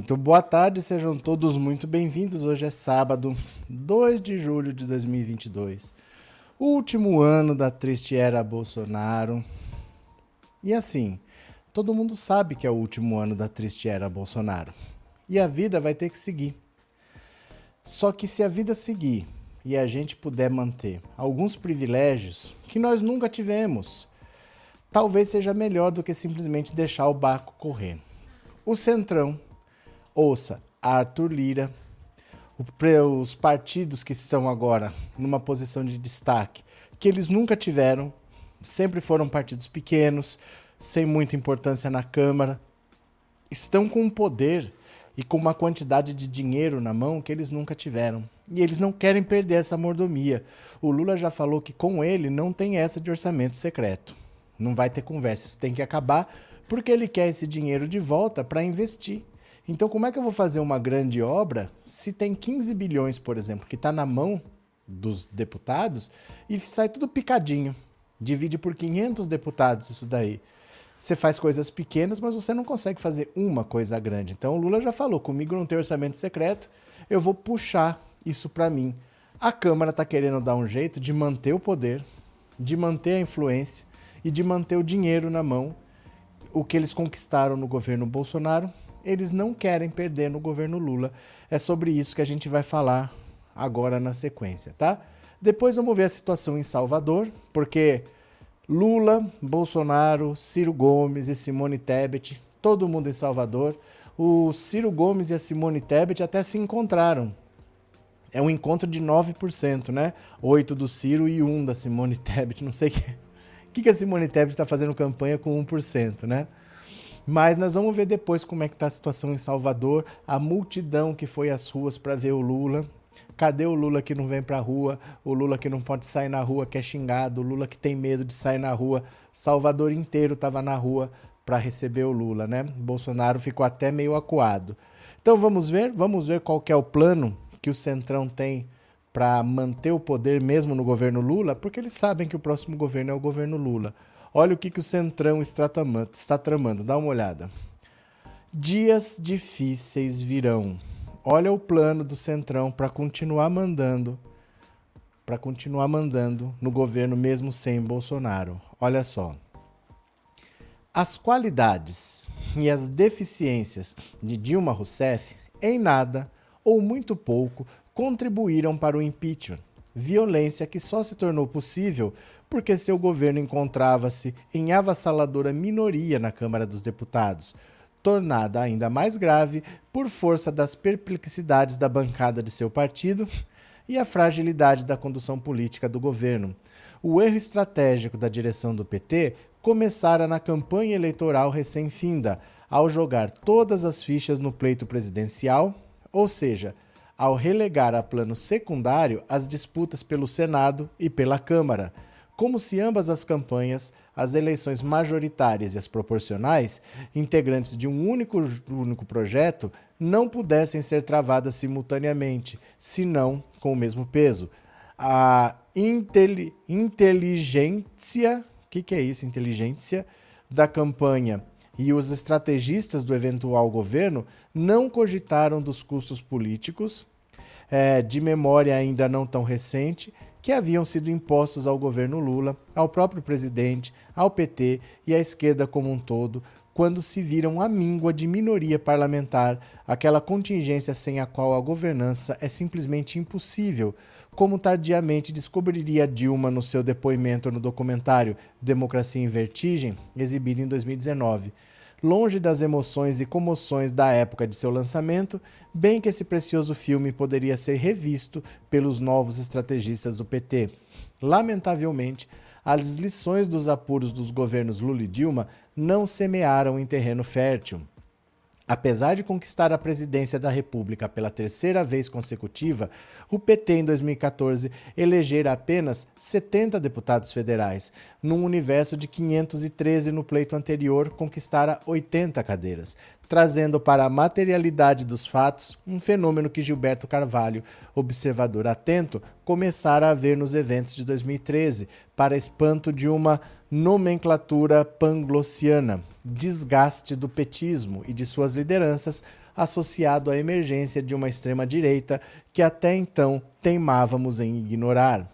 Muito boa tarde, sejam todos muito bem-vindos. Hoje é sábado, 2 de julho de 2022. Último ano da triste era Bolsonaro. E assim, todo mundo sabe que é o último ano da triste era Bolsonaro. E a vida vai ter que seguir. Só que se a vida seguir e a gente puder manter alguns privilégios que nós nunca tivemos, talvez seja melhor do que simplesmente deixar o barco correr. O Centrão, ouça Arthur Lira, os partidos que estão agora numa posição de destaque, que eles nunca tiveram, sempre foram partidos pequenos, sem muita importância na Câmara, estão com um poder e com uma quantidade de dinheiro na mão que eles nunca tiveram. E eles não querem perder essa mordomia. O Lula já falou que com ele não tem essa de orçamento secreto. Não vai ter conversa, isso tem que acabar, porque ele quer esse dinheiro de volta para investir. Então, como é que eu vou fazer uma grande obra se tem 15 bilhões, por exemplo, que está na mão dos deputados e sai tudo picadinho? Divide por 500 deputados isso daí. Você faz coisas pequenas, mas você não consegue fazer uma coisa grande. Então, o Lula já falou: comigo não tem orçamento secreto, eu vou puxar isso para mim. A Câmara está querendo dar um jeito de manter o poder, de manter a influência e de manter o dinheiro na mão. O que eles conquistaram no governo Bolsonaro, eles não querem perder no governo Lula. É sobre isso que a gente vai falar agora na sequência, tá? Depois vamos ver a situação em Salvador, porque Lula, Bolsonaro, Ciro Gomes e Simone Tebet, todo mundo em Salvador. O Ciro Gomes e a Simone Tebet até se encontraram. É um encontro de 9%, né? 8 do Ciro e 1 da Simone Tebet. Não sei o que, que, a Simone Tebet está fazendo campanha com 1%, né? Mas nós vamos ver depois como é que está a situação em Salvador, a multidão que foi às ruas para ver o Lula. Cadê o Lula que não vem para a rua? O Lula que não pode sair na rua, que é xingado, o Lula que tem medo de sair na rua. Salvador inteiro estava na rua para receber o Lula, né? Bolsonaro ficou até meio acuado. Então vamos ver, vamos ver qual é o plano que o Centrão tem para manter o poder mesmo no governo Lula, porque eles sabem que o próximo governo é o governo Lula. Olha o que, que o Centrão está tramando, está tramando, dá uma olhada. Dias difíceis virão. Olha o plano do Centrão para continuar mandando, para continuar mandando no governo mesmo sem Bolsonaro. Olha só. As qualidades e as deficiências de Dilma Rousseff em nada ou muito pouco contribuíram para o impeachment. Violência que só se tornou possível porque seu governo encontrava-se em avassaladora minoria na Câmara dos Deputados, tornada ainda mais grave por força das perplexidades da bancada de seu partido e a fragilidade da condução política do governo. O erro estratégico da direção do PT começara na campanha eleitoral recém-finda, ao jogar todas as fichas no pleito presidencial, ou seja, ao relegar a plano secundário as disputas pelo Senado e pela Câmara como se ambas as campanhas, as eleições majoritárias e as proporcionais, integrantes de um único, único projeto, não pudessem ser travadas simultaneamente, senão com o mesmo peso. A inteligência, o que, que é isso? Inteligência da campanha e os estrategistas do eventual governo não cogitaram dos custos políticos, é, de memória ainda não tão recente, que haviam sido impostos ao governo Lula, ao próprio presidente, ao PT e à esquerda como um todo, quando se viram a míngua de minoria parlamentar, aquela contingência sem a qual a governança é simplesmente impossível, como tardiamente descobriria Dilma no seu depoimento no documentário Democracia em Vertigem, exibido em 2019 longe das emoções e comoções da época de seu lançamento, bem que esse precioso filme poderia ser revisto pelos novos estrategistas do PT. Lamentavelmente, as lições dos apuros dos governos Lula e Dilma não semearam em terreno fértil. Apesar de conquistar a presidência da República pela terceira vez consecutiva, o PT em 2014 elegera apenas 70 deputados federais, num universo de 513 no pleito anterior, conquistara 80 cadeiras, trazendo para a materialidade dos fatos um fenômeno que Gilberto Carvalho, observador atento, começara a ver nos eventos de 2013, para espanto de uma nomenclatura panglossiana, desgaste do petismo e de suas lideranças, associado à emergência de uma extrema-direita que até então teimávamos em ignorar.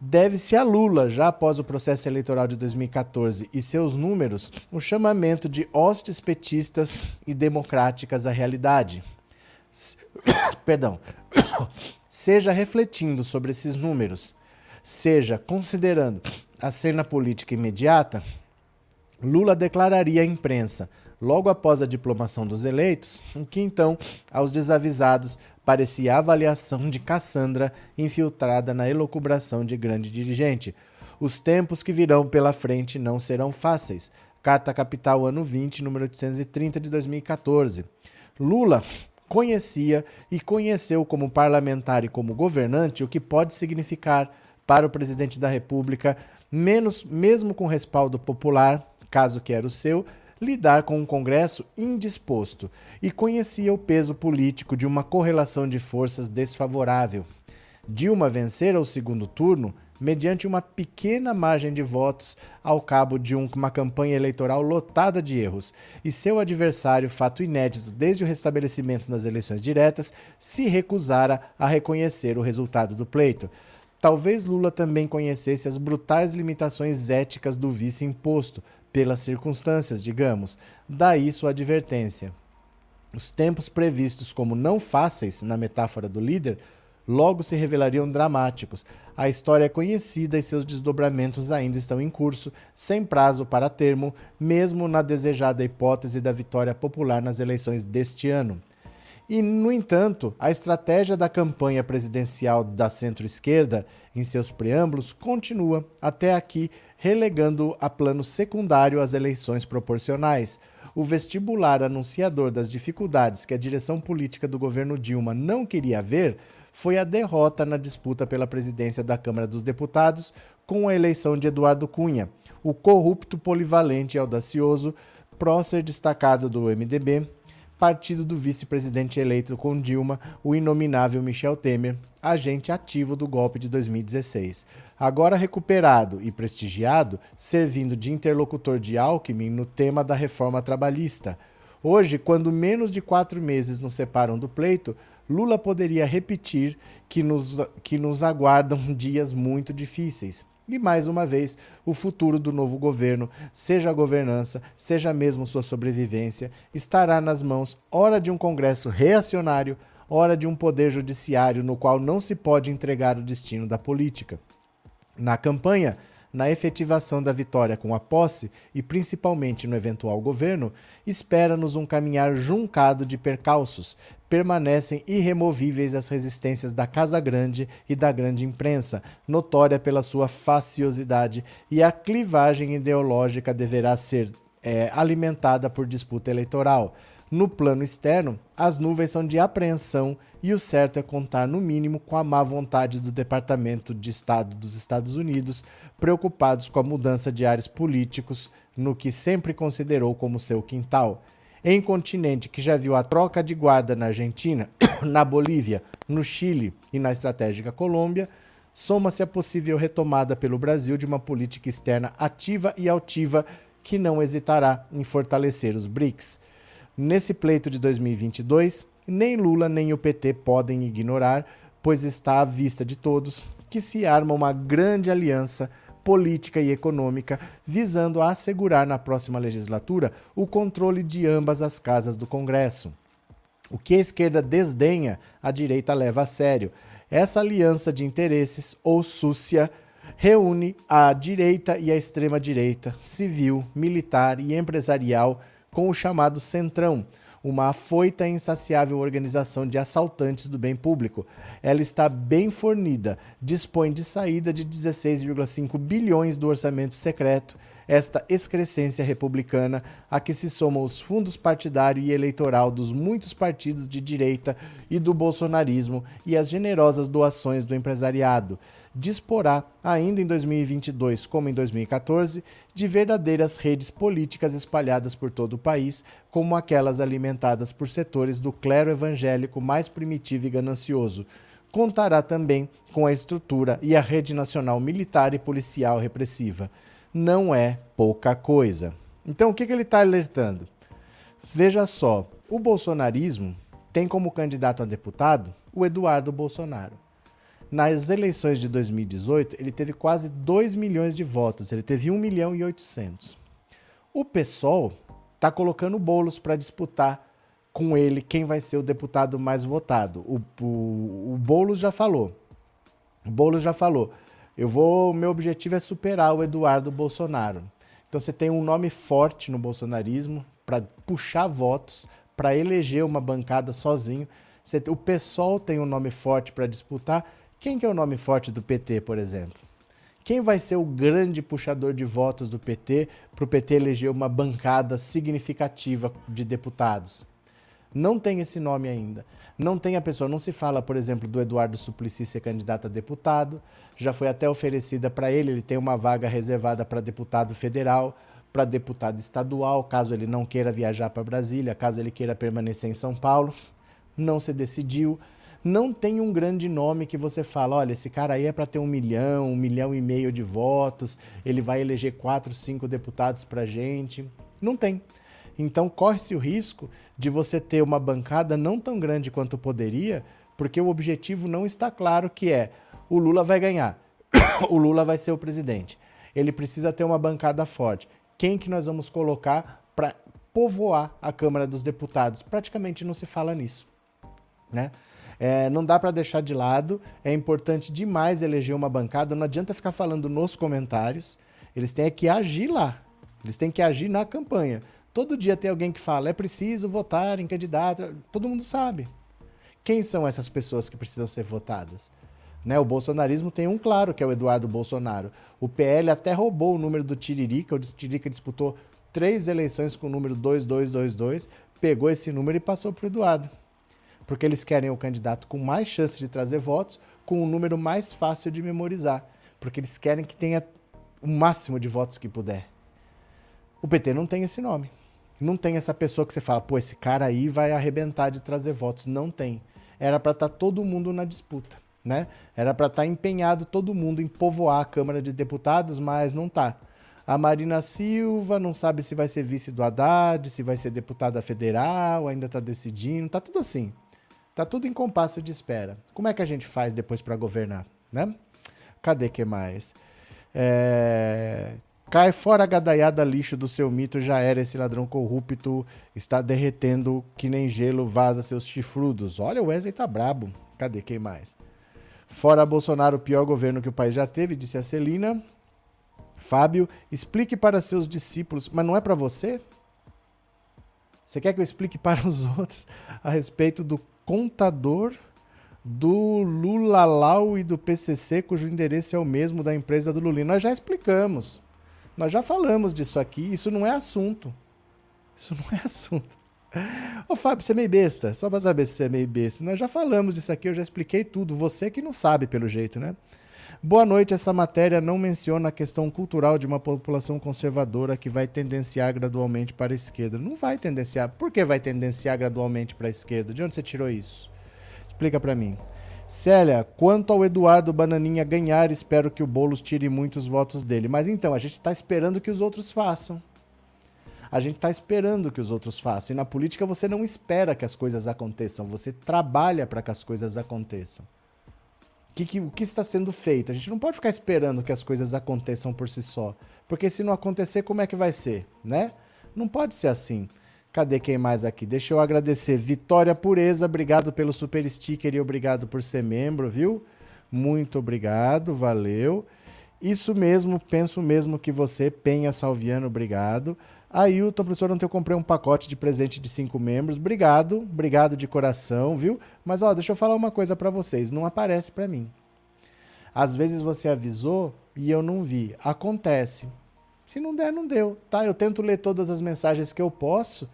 Deve-se a Lula, já após o processo eleitoral de 2014 e seus números, o chamamento de hostes petistas e democráticas à realidade. Perdão. seja refletindo sobre esses números, seja considerando a cena política imediata, Lula declararia à imprensa, logo após a diplomação dos eleitos, o que então, aos desavisados, parecia a avaliação de Cassandra infiltrada na elocubração de grande dirigente. Os tempos que virão pela frente não serão fáceis. Carta Capital, ano 20, número 830 de 2014. Lula conhecia e conheceu como parlamentar e como governante o que pode significar para o presidente da República, menos mesmo com respaldo popular, caso que era o seu, lidar com um Congresso indisposto e conhecia o peso político de uma correlação de forças desfavorável. Dilma vencer ao segundo turno mediante uma pequena margem de votos ao cabo de um, uma campanha eleitoral lotada de erros, e seu adversário, fato inédito desde o restabelecimento das eleições diretas, se recusara a reconhecer o resultado do pleito. Talvez Lula também conhecesse as brutais limitações éticas do vice imposto, pelas circunstâncias, digamos. Daí sua advertência. Os tempos previstos como não fáceis, na metáfora do líder, logo se revelariam dramáticos. A história é conhecida e seus desdobramentos ainda estão em curso, sem prazo para termo, mesmo na desejada hipótese da vitória popular nas eleições deste ano. E, no entanto, a estratégia da campanha presidencial da centro-esquerda, em seus preâmbulos, continua, até aqui, relegando a plano secundário as eleições proporcionais. O vestibular anunciador das dificuldades que a direção política do governo Dilma não queria ver foi a derrota na disputa pela presidência da Câmara dos Deputados com a eleição de Eduardo Cunha, o corrupto, polivalente e audacioso, prócer destacado do MDB, partido do vice-presidente eleito com Dilma, o inominável Michel Temer, agente ativo do golpe de 2016. Agora recuperado e prestigiado, servindo de interlocutor de Alckmin no tema da reforma trabalhista. Hoje, quando menos de quatro meses nos separam do pleito, Lula poderia repetir que nos, que nos aguardam dias muito difíceis. E mais uma vez, o futuro do novo governo, seja a governança, seja mesmo sua sobrevivência, estará nas mãos, ora de um Congresso reacionário, ora de um poder judiciário no qual não se pode entregar o destino da política. Na campanha, na efetivação da vitória com a posse e principalmente no eventual governo, espera-nos um caminhar juncado de percalços. Permanecem irremovíveis as resistências da Casa Grande e da grande imprensa, notória pela sua faciosidade, e a clivagem ideológica deverá ser é, alimentada por disputa eleitoral. No plano externo, as nuvens são de apreensão e o certo é contar, no mínimo, com a má vontade do Departamento de Estado dos Estados Unidos, preocupados com a mudança de ares políticos no que sempre considerou como seu quintal. Em continente que já viu a troca de guarda na Argentina, na Bolívia, no Chile e na estratégica Colômbia, soma-se a possível retomada pelo Brasil de uma política externa ativa e altiva que não hesitará em fortalecer os BRICS. Nesse pleito de 2022, nem Lula nem o PT podem ignorar, pois está à vista de todos que se arma uma grande aliança política e econômica visando assegurar na próxima legislatura o controle de ambas as casas do Congresso. O que a esquerda desdenha, a direita leva a sério. Essa aliança de interesses, ou súcia, reúne a direita e a extrema-direita, civil, militar e empresarial com o chamado Centrão, uma afoita e insaciável organização de assaltantes do bem público. Ela está bem fornida, dispõe de saída de 16,5 bilhões do orçamento secreto, esta excrescência republicana a que se somam os fundos partidário e eleitoral dos muitos partidos de direita e do bolsonarismo e as generosas doações do empresariado disporá, ainda em 2022 como em 2014, de verdadeiras redes políticas espalhadas por todo o país, como aquelas alimentadas por setores do clero evangélico mais primitivo e ganancioso. Contará também com a estrutura e a rede nacional militar e policial repressiva. Não é pouca coisa. Então, o que, que ele está alertando? Veja só, O bolsonarismo tem como candidato a deputado o Eduardo Bolsonaro. Nas eleições de 2018, ele teve quase 2 milhões de votos, ele teve 1 milhão e 800. O PSOL está colocando bolos para disputar com ele quem vai ser o deputado mais votado. O, o, o Boulos já falou. O Boulos já falou. Eu vou, meu objetivo é superar o Eduardo Bolsonaro. Então você tem um nome forte no bolsonarismo para puxar votos, para eleger uma bancada sozinho. Você, o PSOL tem um nome forte para disputar. Quem que é o nome forte do PT, por exemplo? Quem vai ser o grande puxador de votos do PT para o PT eleger uma bancada significativa de deputados? Não tem esse nome ainda. Não tem a pessoa, não se fala, por exemplo, do Eduardo Suplicy ser candidato a deputado. Já foi até oferecida para ele, ele tem uma vaga reservada para deputado federal, para deputado estadual, caso ele não queira viajar para Brasília, caso ele queira permanecer em São Paulo. Não se decidiu. Não tem um grande nome que você fala, olha, esse cara aí é para ter um milhão, um milhão e meio de votos, ele vai eleger quatro, cinco deputados para gente. Não tem. Então corre-se o risco de você ter uma bancada não tão grande quanto poderia, porque o objetivo não está claro que é o Lula vai ganhar, o Lula vai ser o presidente. Ele precisa ter uma bancada forte. Quem que nós vamos colocar para povoar a Câmara dos Deputados? Praticamente não se fala nisso, né? É, não dá para deixar de lado. É importante demais eleger uma bancada. Não adianta ficar falando nos comentários. Eles têm que agir lá. Eles têm que agir na campanha. Todo dia tem alguém que fala, é preciso votar em candidato. Todo mundo sabe. Quem são essas pessoas que precisam ser votadas? Né, o bolsonarismo tem um claro, que é o Eduardo Bolsonaro. O PL até roubou o número do Tiririca. O Tiririca disputou três eleições com o número 2222, pegou esse número e passou para o Eduardo. Porque eles querem o candidato com mais chance de trazer votos, com um número mais fácil de memorizar. Porque eles querem que tenha o máximo de votos que puder. O PT não tem esse nome. Não tem essa pessoa que você fala, pô, esse cara aí vai arrebentar de trazer votos. Não tem. Era para estar tá todo mundo na disputa, né? Era para estar tá empenhado todo mundo em povoar a Câmara de Deputados, mas não tá. A Marina Silva não sabe se vai ser vice do Haddad, se vai ser deputada federal, ainda está decidindo, tá tudo assim. Tá tudo em compasso de espera. Como é que a gente faz depois para governar, né? Cadê que mais? É... Cai fora a gadaiada lixo do seu mito, já era esse ladrão corrupto, está derretendo que nem gelo, vaza seus chifrudos. Olha, o Wesley tá brabo. Cadê quem mais? Fora Bolsonaro, o pior governo que o país já teve, disse a Celina. Fábio, explique para seus discípulos, mas não é para você? Você quer que eu explique para os outros a respeito do contador do Lulalau e do PCC, cujo endereço é o mesmo da empresa do Lulino? Nós já explicamos. Nós já falamos disso aqui, isso não é assunto. Isso não é assunto. Ô Fábio, você é meio besta, só pra saber se você é meio besta. Nós já falamos disso aqui, eu já expliquei tudo. Você que não sabe, pelo jeito, né? Boa noite, essa matéria não menciona a questão cultural de uma população conservadora que vai tendenciar gradualmente para a esquerda. Não vai tendenciar. Por que vai tendenciar gradualmente para a esquerda? De onde você tirou isso? Explica para mim. Célia, quanto ao Eduardo Bananinha ganhar, espero que o Boulos tire muitos votos dele. Mas então, a gente está esperando que os outros façam. A gente está esperando que os outros façam. E na política você não espera que as coisas aconteçam, você trabalha para que as coisas aconteçam. Que, que, o que está sendo feito? A gente não pode ficar esperando que as coisas aconteçam por si só. Porque se não acontecer, como é que vai ser? Né? Não pode ser assim. Cadê quem mais aqui? Deixa eu agradecer. Vitória Pureza, obrigado pelo super sticker e obrigado por ser membro, viu? Muito obrigado, valeu. Isso mesmo, penso mesmo que você, Penha Salviano, obrigado. Ailton, professor, ontem eu comprei um pacote de presente de cinco membros. Obrigado, obrigado de coração, viu? Mas ó, deixa eu falar uma coisa para vocês, não aparece para mim. Às vezes você avisou e eu não vi. Acontece. Se não der, não deu, tá? Eu tento ler todas as mensagens que eu posso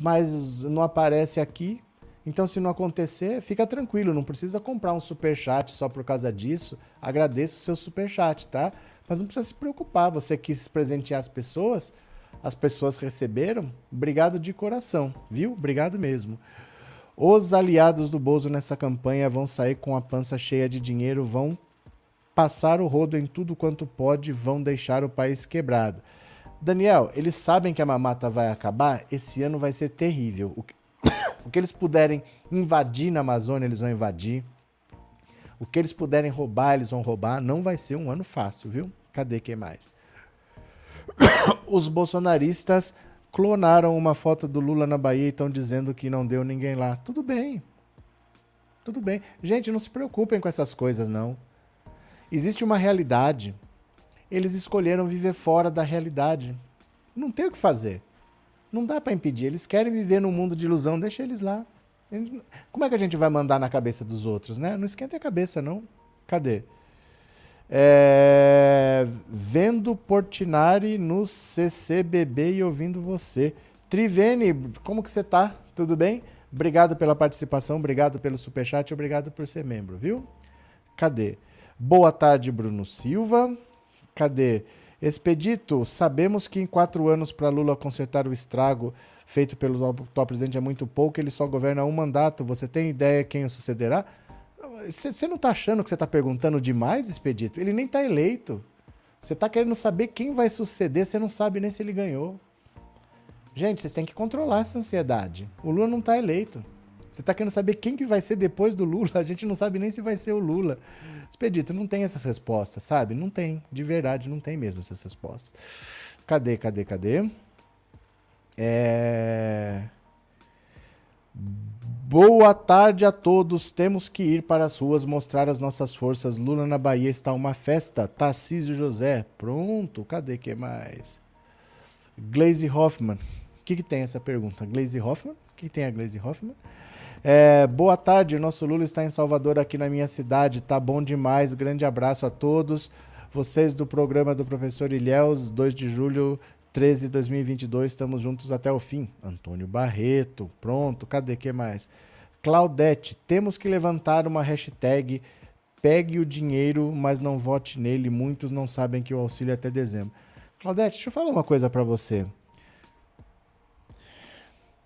mas não aparece aqui. Então, se não acontecer, fica tranquilo, não precisa comprar um super chat só por causa disso. Agradeço o seu super chat, tá? Mas não precisa se preocupar, você quis presentear as pessoas, as pessoas receberam. Obrigado de coração, viu? Obrigado mesmo. Os aliados do Bozo nessa campanha vão sair com a pança cheia de dinheiro, vão passar o rodo em tudo quanto pode, vão deixar o país quebrado. Daniel, eles sabem que a mamata vai acabar? Esse ano vai ser terrível. O que, O que eles puderem invadir na Amazônia, eles vão invadir. O que eles puderem roubar, eles vão roubar. Não vai ser um ano fácil, viu? Cadê quem mais? Os bolsonaristas clonaram uma foto do Lula na Bahia e estão dizendo que não deu ninguém lá. Tudo bem. Tudo bem. Gente, não se preocupem com essas coisas, não. Existe uma realidade. Eles escolheram viver fora da realidade. Não tem o que fazer. Não dá para impedir. Eles querem viver num mundo de ilusão, deixa eles lá. Como é que a gente vai mandar na cabeça dos outros, né? Não esquenta a cabeça, não. Cadê? É... Vendo Portinari no CCBB e ouvindo você. Trivene, como que você tá? Tudo bem? Obrigado pela participação, obrigado pelo superchat, obrigado por ser membro, viu? Cadê? Boa tarde, Bruno Silva. Cadê? Expedito, sabemos que em quatro anos para Lula consertar o estrago feito pelo atual presidente é muito pouco, ele só governa um mandato. Você tem ideia quem o sucederá? Você não está achando que você está perguntando demais, Expedito? Ele nem está eleito. Você está querendo saber quem vai suceder, você não sabe nem se ele ganhou. Gente, vocês têm que controlar essa ansiedade. O Lula não está eleito. Você está querendo saber quem que vai ser depois do Lula? A gente não sabe nem se vai ser o Lula. Expedito, não tem essas respostas, sabe? Não tem. De verdade, não tem mesmo essas respostas. Cadê, cadê, cadê? É... Boa tarde a todos. Temos que ir para as ruas mostrar as nossas forças. Lula na Bahia está uma festa. Tarcísio José. Pronto. Cadê que mais? Glaze Hoffman. O que, que tem essa pergunta? Glaze Hoffman? O que, que tem a Glaze Hoffman? É, boa tarde, nosso Lula está em Salvador, aqui na minha cidade. Tá bom demais. Grande abraço a todos. Vocês do programa do professor Ilhéus, 2 de julho 13 de 2022, estamos juntos até o fim. Antônio Barreto, pronto, cadê que mais? Claudete, temos que levantar uma hashtag pegue o dinheiro, mas não vote nele. Muitos não sabem que o auxílio é até dezembro. Claudete, deixa eu falar uma coisa para você.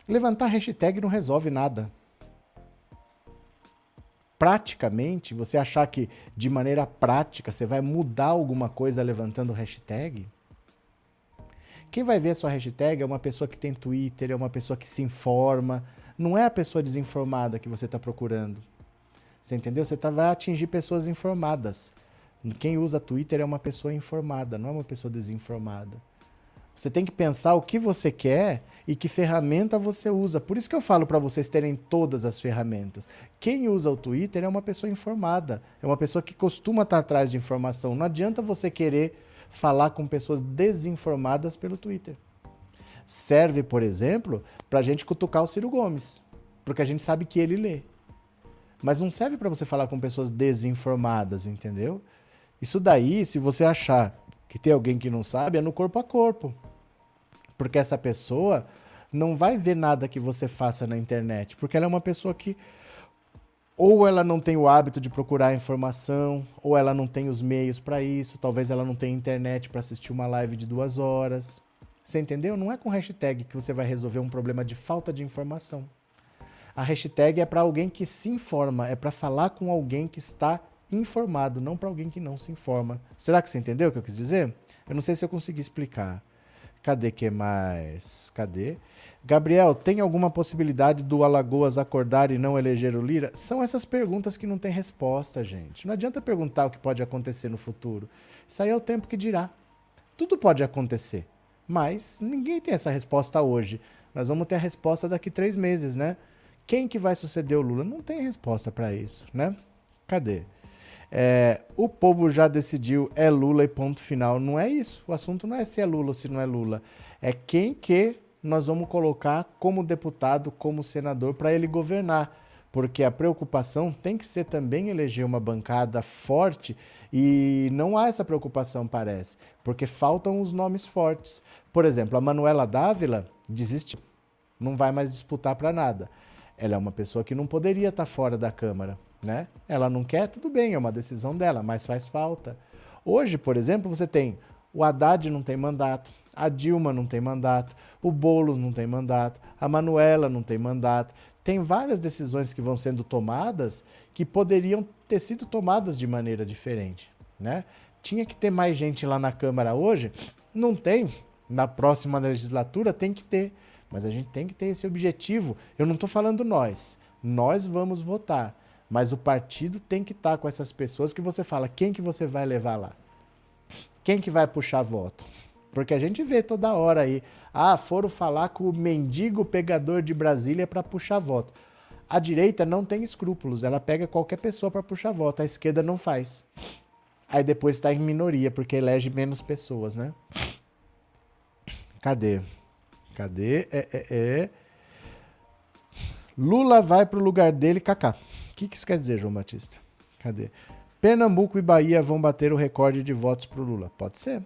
Levantar hashtag não resolve nada. Praticamente, você achar que de maneira prática você vai mudar alguma coisa levantando hashtag, quem vai ver a sua hashtag é uma pessoa que tem Twitter, é uma pessoa que se informa. Não é a pessoa desinformada que você está procurando. Você entendeu? Você tá, vai atingir pessoas informadas. Quem usa Twitter é uma pessoa informada, não é uma pessoa desinformada. Você tem que pensar o que você quer e que ferramenta você usa. Por isso que eu falo para vocês terem todas as ferramentas. Quem usa o Twitter é uma pessoa informada, é uma pessoa que costuma estar atrás de informação. Não adianta você querer falar com pessoas desinformadas pelo Twitter. Serve, por exemplo, para a gente cutucar o Ciro Gomes, porque a gente sabe que ele lê. Mas não serve para você falar com pessoas desinformadas, entendeu? Isso daí, se você achar que tem alguém que não sabe, é no corpo a corpo. Porque essa pessoa não vai ver nada que você faça na internet, porque ela é uma pessoa que ou ela não tem o hábito de procurar informação, ou ela não tem os meios para isso, talvez ela não tenha internet para assistir uma live de duas horas. Você entendeu? Não é com hashtag que você vai resolver um problema de falta de informação. A hashtag é para alguém que se informa, é para falar com alguém que está informado, não para alguém que não se informa. Será que você entendeu o que eu quis dizer? Eu não sei se eu consegui explicar. Cadê que mais? Cadê? Gabriel, tem alguma possibilidade do Alagoas acordar e não eleger o Lira? São essas perguntas que não tem resposta, gente. Não adianta perguntar o que pode acontecer no futuro. Isso aí é o tempo que dirá. Tudo pode acontecer, mas ninguém tem essa resposta hoje. Nós vamos ter a resposta daqui três meses, né? Quem que vai suceder o Lula? Não tem resposta para isso, né? Cadê? É, o povo já decidiu, é Lula e ponto final. Não é isso. O assunto não é se é Lula ou se não é Lula. É quem que nós vamos colocar como deputado, como senador, para ele governar. Porque a preocupação tem que ser também eleger uma bancada forte e não há essa preocupação, parece, porque faltam os nomes fortes. Por exemplo, a Manuela Dávila desistiu, não vai mais disputar para nada. Ela é uma pessoa que não poderia estar tá fora da Câmara, né? Ela não quer, tudo bem, é uma decisão dela, mas faz falta. Hoje, por exemplo, você tem o Haddad não tem mandato, a Dilma não tem mandato, o Boulos não tem mandato, a Manuela não tem mandato. Tem várias decisões que vão sendo tomadas que poderiam ter sido tomadas de maneira diferente, né? Tinha que ter mais gente lá na Câmara hoje? Não tem. Na próxima legislatura tem que ter. Mas a gente tem que ter esse objetivo. Eu não estou falando nós. Nós vamos votar. Mas o partido tem que estar tá com essas pessoas que você fala, quem que você vai levar lá? Quem que vai puxar voto? Porque a gente vê toda hora aí, ah, foram falar com o mendigo pegador de Brasília para puxar voto. A direita não tem escrúpulos, ela pega qualquer pessoa para puxar voto, a esquerda não faz. Aí depois está em minoria, porque elege menos pessoas, né? Cadê? Cadê? É, é, é. Lula vai pro lugar dele, Kaká. O que, que isso quer dizer, João Batista? Cadê? Pernambuco e Bahia vão bater o recorde de votos pro Lula. Pode ser.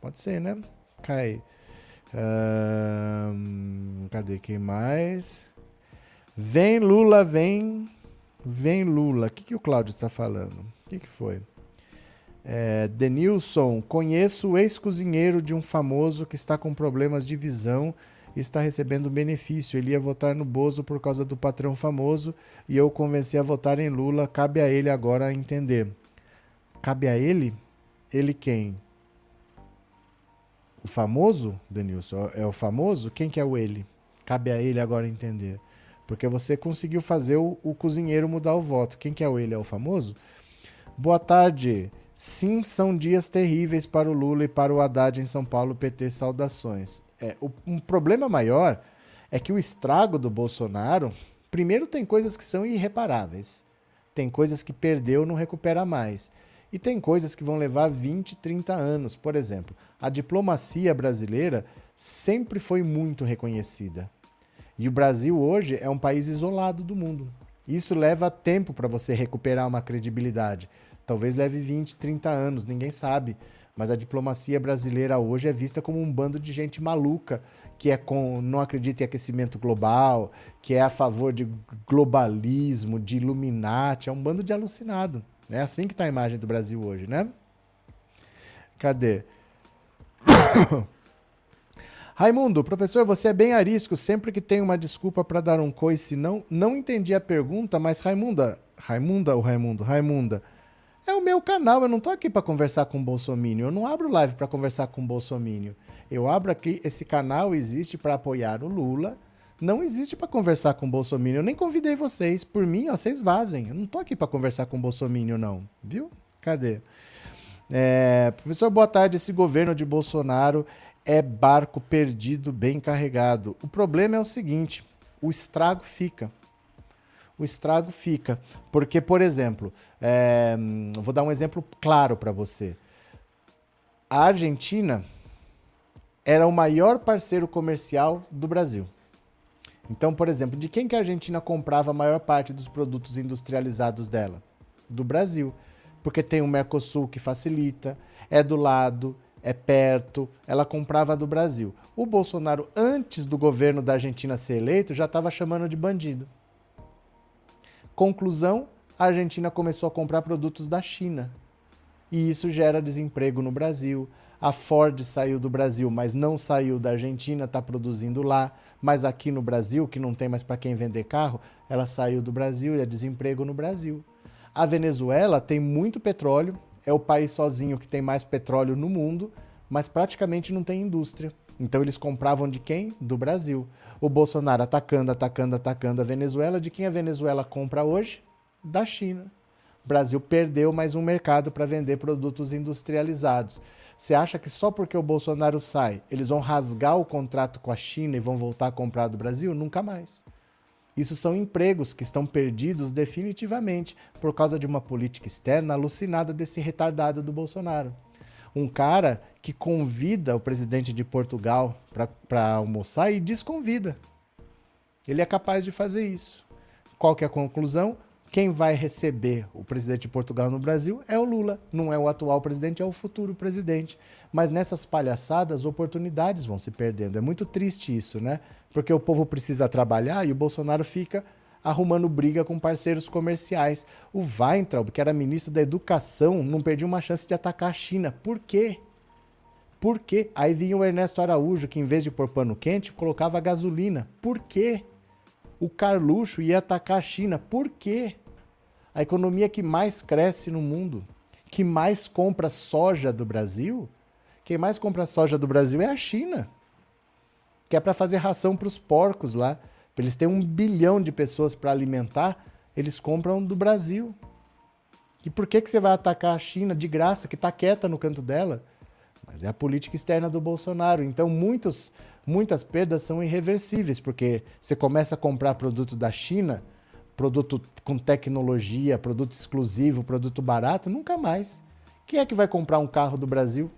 Pode ser, né? Cai. Cadê quem mais? Vem Lula, vem. Vem Lula. O que, que o Cláudio está falando? O que, que foi? É, Denilson, conheço o ex-cozinheiro de um famoso que está com problemas de visão está recebendo benefício. Ele ia votar no Bozo por causa do patrão famoso e eu convenci a votar em Lula. Cabe a ele agora entender. Cabe a ele? Ele quem? O famoso, Denilson? É o famoso? Quem que é o ele? Cabe a ele agora entender. Porque você conseguiu fazer o, o cozinheiro mudar o voto. Quem que é o ele? É o famoso? Boa tarde. Sim, são dias terríveis para o Lula e para o Haddad em São Paulo. PT, saudações. É, o, um problema maior é que o estrago do Bolsonaro, primeiro, tem coisas que são irreparáveis. Tem coisas que perdeu, não recupera mais. E tem coisas que vão levar 20, 30 anos. Por exemplo, a diplomacia brasileira sempre foi muito reconhecida. E o Brasil hoje é um país isolado do mundo. Isso leva tempo para você recuperar uma credibilidade. Talvez leve 20, 30 anos, ninguém sabe. Mas a diplomacia brasileira hoje é vista como um bando de gente maluca que é com, não acredita em aquecimento global, que é a favor de globalismo, de Illuminati, é um bando de alucinado. É assim que está a imagem do Brasil hoje, né? Cadê? Raimundo, professor, você é bem arisco, sempre que tem uma desculpa para dar um coice, não, não entendi a pergunta, mas Raimunda, Raimunda ou Raimundo? Raimunda, é o meu canal, eu não tô aqui para conversar com o Bolsonaro, eu não abro live para conversar com o Bolsonaro. Eu abro aqui, esse canal existe para apoiar o Lula, não existe para conversar com o Bolsonaro. Eu nem convidei vocês, por mim, ó, vocês vazem. Eu não tô aqui para conversar com o Bolsonaro, não, viu? Cadê? É, professor, boa tarde. Esse governo de Bolsonaro é barco perdido bem carregado. O problema é o seguinte: o estrago fica. O estrago fica. Porque, por exemplo, é, vou dar um exemplo claro para você. A Argentina era o maior parceiro comercial do Brasil. Então, por exemplo, de quem que a Argentina comprava a maior parte dos produtos industrializados dela? Do Brasil. Porque tem o Mercosul que facilita, é do lado, é perto, ela comprava do Brasil. O Bolsonaro, antes do governo da Argentina ser eleito, já estava chamando de bandido. Conclusão: a Argentina começou a comprar produtos da China. E isso gera desemprego no Brasil. A Ford saiu do Brasil, mas não saiu da Argentina, está produzindo lá. Mas aqui no Brasil, que não tem mais para quem vender carro, ela saiu do Brasil e é desemprego no Brasil. A Venezuela tem muito petróleo, é o país sozinho que tem mais petróleo no mundo, mas praticamente não tem indústria. Então eles compravam de quem? Do Brasil. O Bolsonaro atacando, atacando, atacando a Venezuela. De quem a Venezuela compra hoje? Da China. O Brasil perdeu mais um mercado para vender produtos industrializados. Você acha que só porque o Bolsonaro sai, eles vão rasgar o contrato com a China e vão voltar a comprar do Brasil? Nunca mais. Isso são empregos que estão perdidos definitivamente por causa de uma política externa alucinada desse retardado do Bolsonaro. Um cara que convida o presidente de Portugal para almoçar e desconvida. Ele é capaz de fazer isso. Qual que é a conclusão? Quem vai receber o presidente de Portugal no Brasil é o Lula, não é o atual presidente, é o futuro presidente. Mas nessas palhaçadas, oportunidades vão se perdendo. É muito triste isso, né? Porque o povo precisa trabalhar e o Bolsonaro fica arrumando briga com parceiros comerciais. O Weintraub, que era ministro da Educação, não perdia uma chance de atacar a China. Por quê? Por quê? Aí vinha o Ernesto Araújo, que em vez de pôr pano quente, colocava gasolina. Por quê? O Carluxo ia atacar a China. Por quê? A economia que mais cresce no mundo, que mais compra soja do Brasil, quem mais compra soja do Brasil é a China. que é para fazer ração para os porcos lá. Eles terem um bilhão de pessoas para alimentar, eles compram do Brasil. E por que, que você vai atacar a China de graça, que está quieta no canto dela? Mas é a política externa do Bolsonaro. Então, muitos, muitas perdas são irreversíveis, porque você começa a comprar produto da China, produto com tecnologia, produto exclusivo, produto barato, nunca mais. Quem é que vai comprar um carro do Brasil?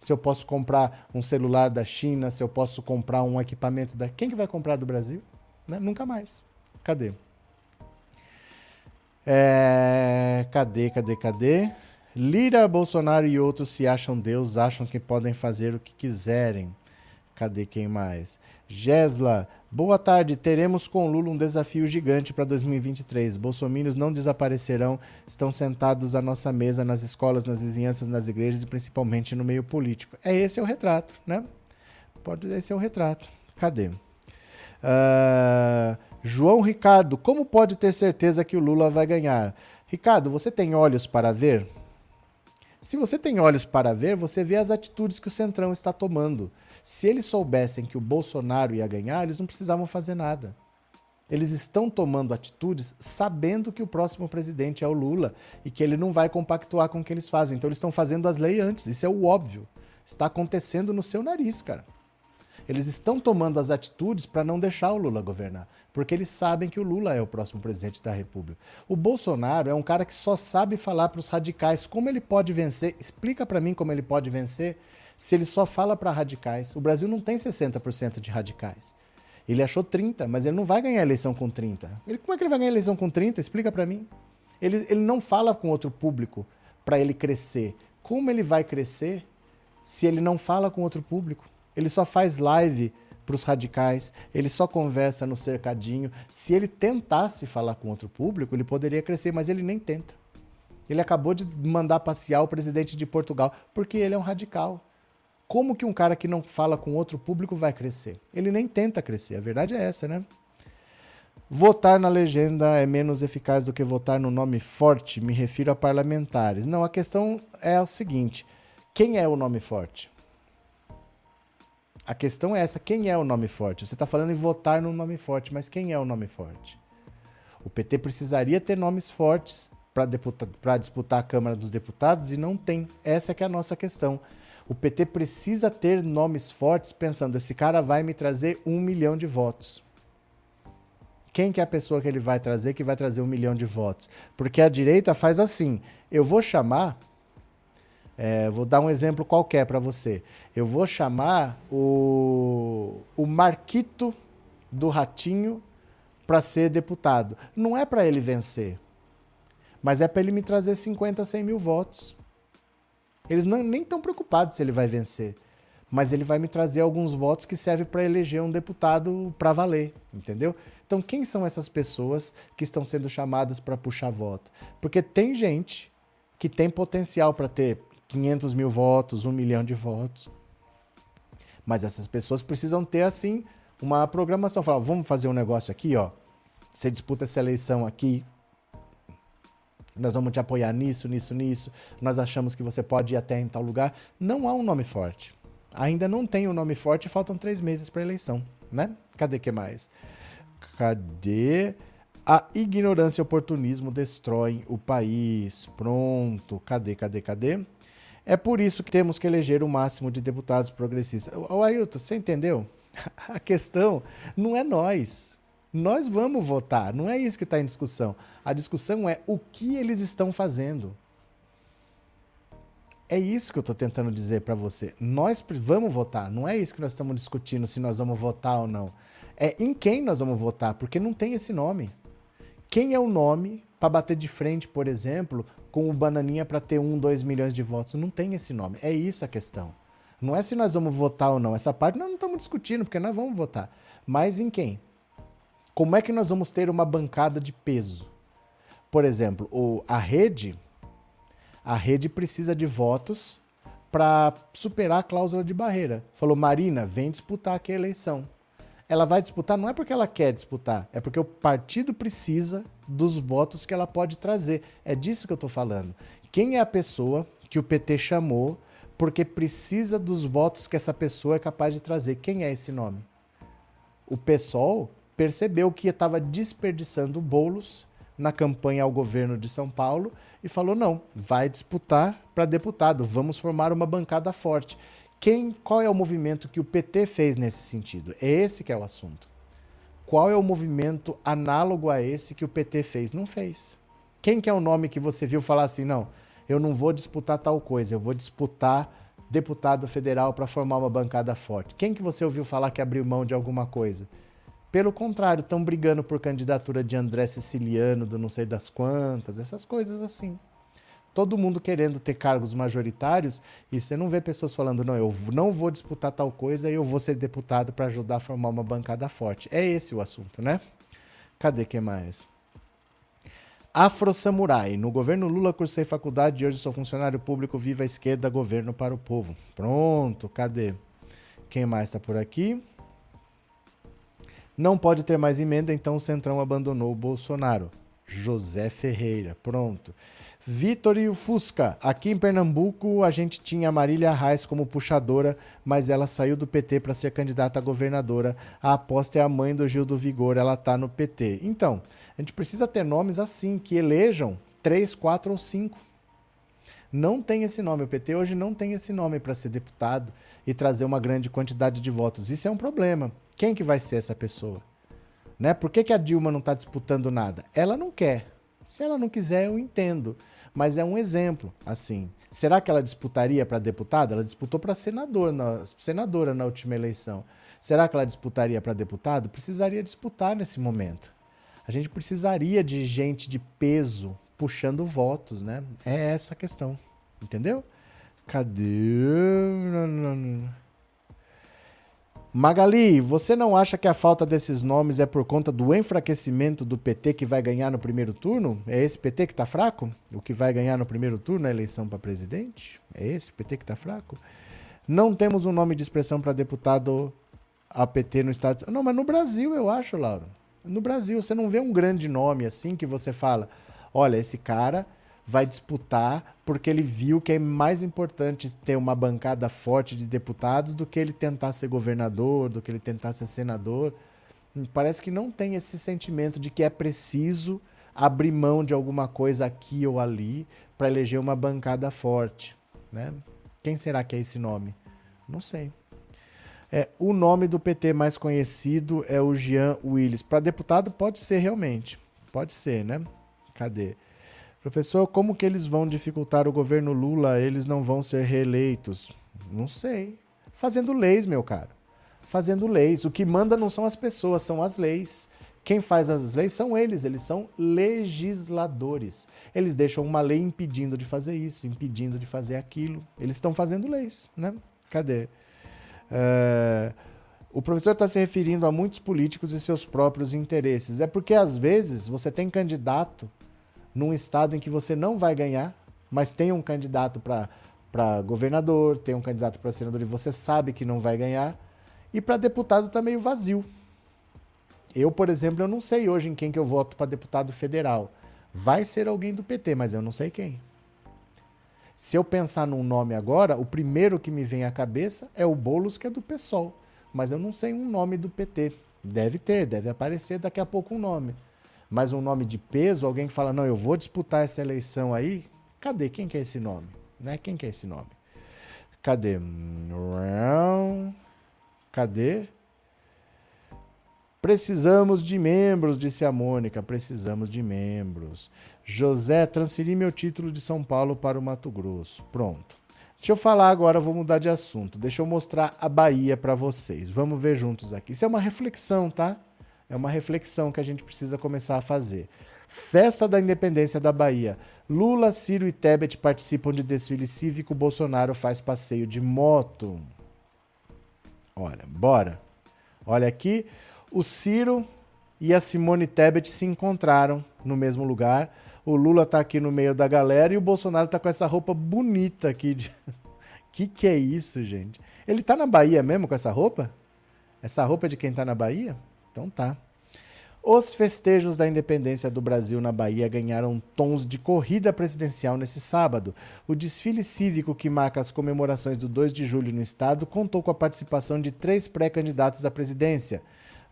Se eu posso comprar um celular da China, se eu posso comprar um equipamento da. Quem que vai comprar do Brasil? Né? Nunca mais. Cadê? É... Cadê, cadê, cadê? Lira, Bolsonaro e outros se acham Deus, acham que podem fazer o que quiserem. Cadê quem mais? Gesla, boa tarde. Teremos com Lula um desafio gigante para 2023. Bolsomínios não desaparecerão, estão sentados à nossa mesa nas escolas, nas vizinhanças, nas igrejas e principalmente no meio político. É esse é o retrato, né? Pode esse é o retrato. Cadê? Uh, João Ricardo, como pode ter certeza que o Lula vai ganhar? Ricardo, você tem olhos para ver? Se você tem olhos para ver, você vê as atitudes que o Centrão está tomando. Se eles soubessem que o Bolsonaro ia ganhar, eles não precisavam fazer nada. Eles estão tomando atitudes sabendo que o próximo presidente é o Lula e que ele não vai compactuar com o que eles fazem. Então eles estão fazendo as leis antes. Isso é o óbvio. Está acontecendo no seu nariz, cara. Eles estão tomando as atitudes para não deixar o Lula governar, porque eles sabem que o Lula é o próximo presidente da República. O Bolsonaro é um cara que só sabe falar para os radicais como ele pode vencer. Explica para mim como ele pode vencer se ele só fala para radicais. O Brasil não tem 60% de radicais. Ele achou 30, mas ele não vai ganhar a eleição com 30. Ele, como é que ele vai ganhar a eleição com 30? Explica para mim. Ele, ele não fala com outro público para ele crescer. Como ele vai crescer se ele não fala com outro público? Ele só faz live para os radicais, ele só conversa no cercadinho. Se ele tentasse falar com outro público, ele poderia crescer, mas ele nem tenta. Ele acabou de mandar passear o presidente de Portugal, porque ele é um radical. Como que um cara que não fala com outro público vai crescer? Ele nem tenta crescer, a verdade é essa, né? Votar na legenda é menos eficaz do que votar no nome forte, me refiro a parlamentares. Não, a questão é o seguinte: quem é o nome forte? A questão é essa: quem é o nome forte? Você está falando em votar no nome forte, mas quem é o nome forte? O PT precisaria ter nomes fortes para disputar a Câmara dos Deputados e não tem. Essa é que é a nossa questão. O PT precisa ter nomes fortes pensando: esse cara vai me trazer um milhão de votos. Quem que é a pessoa que ele vai trazer que vai trazer um milhão de votos? Porque a direita faz assim: eu vou chamar é, vou dar um exemplo qualquer para você. Eu vou chamar o, o Marquito do Ratinho para ser deputado. Não é para ele vencer, mas é para ele me trazer 50, 100 mil votos. Eles não, nem estão preocupados se ele vai vencer, mas ele vai me trazer alguns votos que servem para eleger um deputado para valer, entendeu? Então, quem são essas pessoas que estão sendo chamadas para puxar voto? Porque tem gente que tem potencial para ter 500 mil votos, um milhão de votos. Mas essas pessoas precisam ter, assim, uma programação. Falar, vamos fazer um negócio aqui, ó. Você disputa essa eleição aqui. Nós vamos te apoiar nisso, nisso, nisso. Nós achamos que você pode ir até em tal lugar. Não há um nome forte. Ainda não tem um nome forte, faltam três meses para a eleição, né? Cadê que mais? Cadê? A ignorância e oportunismo destroem o país. Pronto. Cadê, cadê, cadê? É por isso que temos que eleger o máximo de deputados progressistas. O Ailton, você entendeu? A questão não é nós. Nós vamos votar, não é isso que está em discussão. A discussão é o que eles estão fazendo. É isso que eu estou tentando dizer para você. Nós vamos votar, não é isso que nós estamos discutindo se nós vamos votar ou não. É em quem nós vamos votar, porque não tem esse nome. Quem é o nome para bater de frente, por exemplo, com o Bananinha para ter um, dois milhões de votos. Não tem esse nome. É isso a questão. Não é se nós vamos votar ou não. Essa parte nós não estamos discutindo, porque nós vamos votar. Mas em quem? Como é que nós vamos ter uma bancada de peso? Por exemplo, o, a rede, a rede precisa de votos para superar a cláusula de barreira. Falou, Marina, vem disputar aqui a eleição ela vai disputar não é porque ela quer disputar, é porque o partido precisa dos votos que ela pode trazer. É disso que eu estou falando. Quem é a pessoa que o PT chamou porque precisa dos votos que essa pessoa é capaz de trazer. Quem é esse nome? O PSOL percebeu que estava desperdiçando bolos na campanha ao governo de São Paulo e falou: não, vai disputar para deputado, vamos formar uma bancada forte. Quem, qual é o movimento que o PT fez nesse sentido? É esse que é o assunto. Qual é o movimento análogo a esse que o PT fez? Não fez. Quem que é o nome que você viu falar assim, não, eu não vou disputar tal coisa, eu vou disputar deputado federal para formar uma bancada forte. Quem que você ouviu falar que abriu mão de alguma coisa? Pelo contrário, estão brigando por candidatura de André Siciliano, do não sei das quantas, essas coisas assim. Todo mundo querendo ter cargos majoritários e você não vê pessoas falando, não, eu não vou disputar tal coisa e eu vou ser deputado para ajudar a formar uma bancada forte. É esse o assunto, né? Cadê que mais? Afro Samurai. No governo Lula cursei faculdade e hoje sou funcionário público. Viva a esquerda, governo para o povo. Pronto, cadê? Quem mais está por aqui? Não pode ter mais emenda, então o Centrão abandonou o Bolsonaro. José Ferreira, pronto. Vitor e o Fusca. Aqui em Pernambuco a gente tinha a Marília Reis como puxadora, mas ela saiu do PT para ser candidata a governadora. A aposta é a mãe do Gil do Vigor, ela tá no PT. Então, a gente precisa ter nomes assim, que elejam três, quatro ou cinco. Não tem esse nome. O PT hoje não tem esse nome para ser deputado e trazer uma grande quantidade de votos. Isso é um problema. Quem que vai ser essa pessoa? Né? Por que, que a Dilma não está disputando nada? Ela não quer. Se ela não quiser, eu entendo. Mas é um exemplo, assim. Será que ela disputaria para deputada? Ela disputou para senador, na, senadora na última eleição. Será que ela disputaria para deputado? Precisaria disputar nesse momento. A gente precisaria de gente de peso puxando votos, né? É essa a questão. Entendeu? Cadê? Magali, você não acha que a falta desses nomes é por conta do enfraquecimento do PT que vai ganhar no primeiro turno? É esse PT que está fraco? O que vai ganhar no primeiro turno na eleição para presidente? É esse PT que está fraco? Não temos um nome de expressão para deputado APT no estado. Não, mas no Brasil eu acho, Laura. No Brasil você não vê um grande nome assim que você fala, olha, esse cara vai disputar porque ele viu que é mais importante ter uma bancada forte de deputados do que ele tentar ser governador, do que ele tentar ser senador. Parece que não tem esse sentimento de que é preciso abrir mão de alguma coisa aqui ou ali para eleger uma bancada forte, né? Quem será que é esse nome? Não sei. É, o nome do PT mais conhecido é o Jean Willis. Para deputado pode ser realmente. Pode ser, né? Cadê? Professor, como que eles vão dificultar o governo Lula? Eles não vão ser reeleitos? Não sei. Fazendo leis, meu caro. Fazendo leis. O que manda não são as pessoas, são as leis. Quem faz as leis são eles, eles são legisladores. Eles deixam uma lei impedindo de fazer isso, impedindo de fazer aquilo. Eles estão fazendo leis, né? Cadê? É... O professor está se referindo a muitos políticos e seus próprios interesses. É porque, às vezes, você tem candidato num estado em que você não vai ganhar, mas tem um candidato para governador, tem um candidato para senador e você sabe que não vai ganhar, e para deputado está meio vazio. Eu, por exemplo, eu não sei hoje em quem que eu voto para deputado federal. Vai ser alguém do PT, mas eu não sei quem. Se eu pensar num nome agora, o primeiro que me vem à cabeça é o Boulos, que é do PSOL. Mas eu não sei um nome do PT. Deve ter, deve aparecer daqui a pouco um nome mas um nome de peso, alguém que fala, não, eu vou disputar essa eleição aí, cadê? Quem que é esse nome? Né? Quem que é esse nome? Cadê? Cadê? Precisamos de membros, disse a Mônica. Precisamos de membros. José, transferi meu título de São Paulo para o Mato Grosso. Pronto. Deixa eu falar agora, vou mudar de assunto. Deixa eu mostrar a Bahia para vocês. Vamos ver juntos aqui. Isso é uma reflexão, tá? É uma reflexão que a gente precisa começar a fazer. Festa da Independência da Bahia. Lula, Ciro e Tebet participam de desfile cívico. Bolsonaro faz passeio de moto. Olha, bora. Olha aqui, o Ciro e a Simone Tebet se encontraram no mesmo lugar. O Lula tá aqui no meio da galera e o Bolsonaro tá com essa roupa bonita aqui. De... que que é isso, gente? Ele tá na Bahia mesmo com essa roupa? Essa roupa é de quem tá na Bahia? Então tá. Os festejos da independência do Brasil na Bahia ganharam tons de corrida presidencial nesse sábado. O desfile cívico que marca as comemorações do 2 de julho no estado contou com a participação de três pré-candidatos à presidência.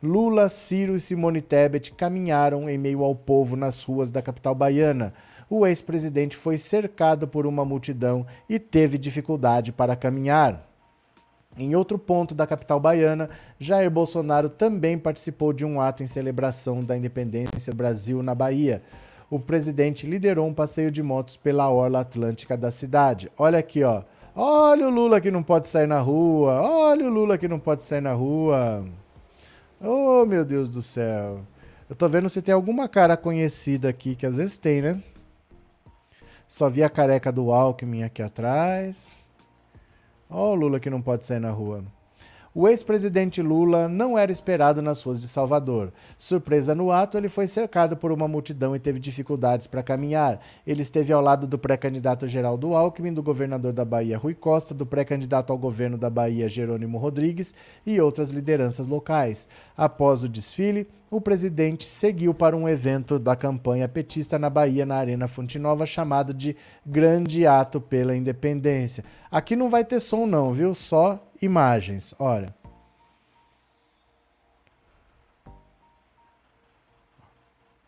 Lula, Ciro e Simone Tebet caminharam em meio ao povo nas ruas da capital baiana. O ex-presidente foi cercado por uma multidão e teve dificuldade para caminhar. Em outro ponto da capital baiana, Jair Bolsonaro também participou de um ato em celebração da independência do Brasil na Bahia. O presidente liderou um passeio de motos pela orla atlântica da cidade. Olha aqui, ó. Olha o Lula que não pode sair na rua. Olha o Lula que não pode sair na rua. Oh, meu Deus do céu. Eu tô vendo se tem alguma cara conhecida aqui, que às vezes tem, né? Só vi a careca do Alckmin aqui atrás. Ó, o Lula que não pode sair na rua. O ex-presidente Lula não era esperado nas ruas de Salvador. Surpresa no ato, ele foi cercado por uma multidão e teve dificuldades para caminhar. Ele esteve ao lado do pré-candidato Geraldo Alckmin, do governador da Bahia Rui Costa, do pré-candidato ao governo da Bahia Jerônimo Rodrigues e outras lideranças locais. Após o desfile, o presidente seguiu para um evento da campanha petista na Bahia, na Arena Fonte Nova, chamado de Grande Ato pela Independência. Aqui não vai ter som não, viu? Só imagens. Olha.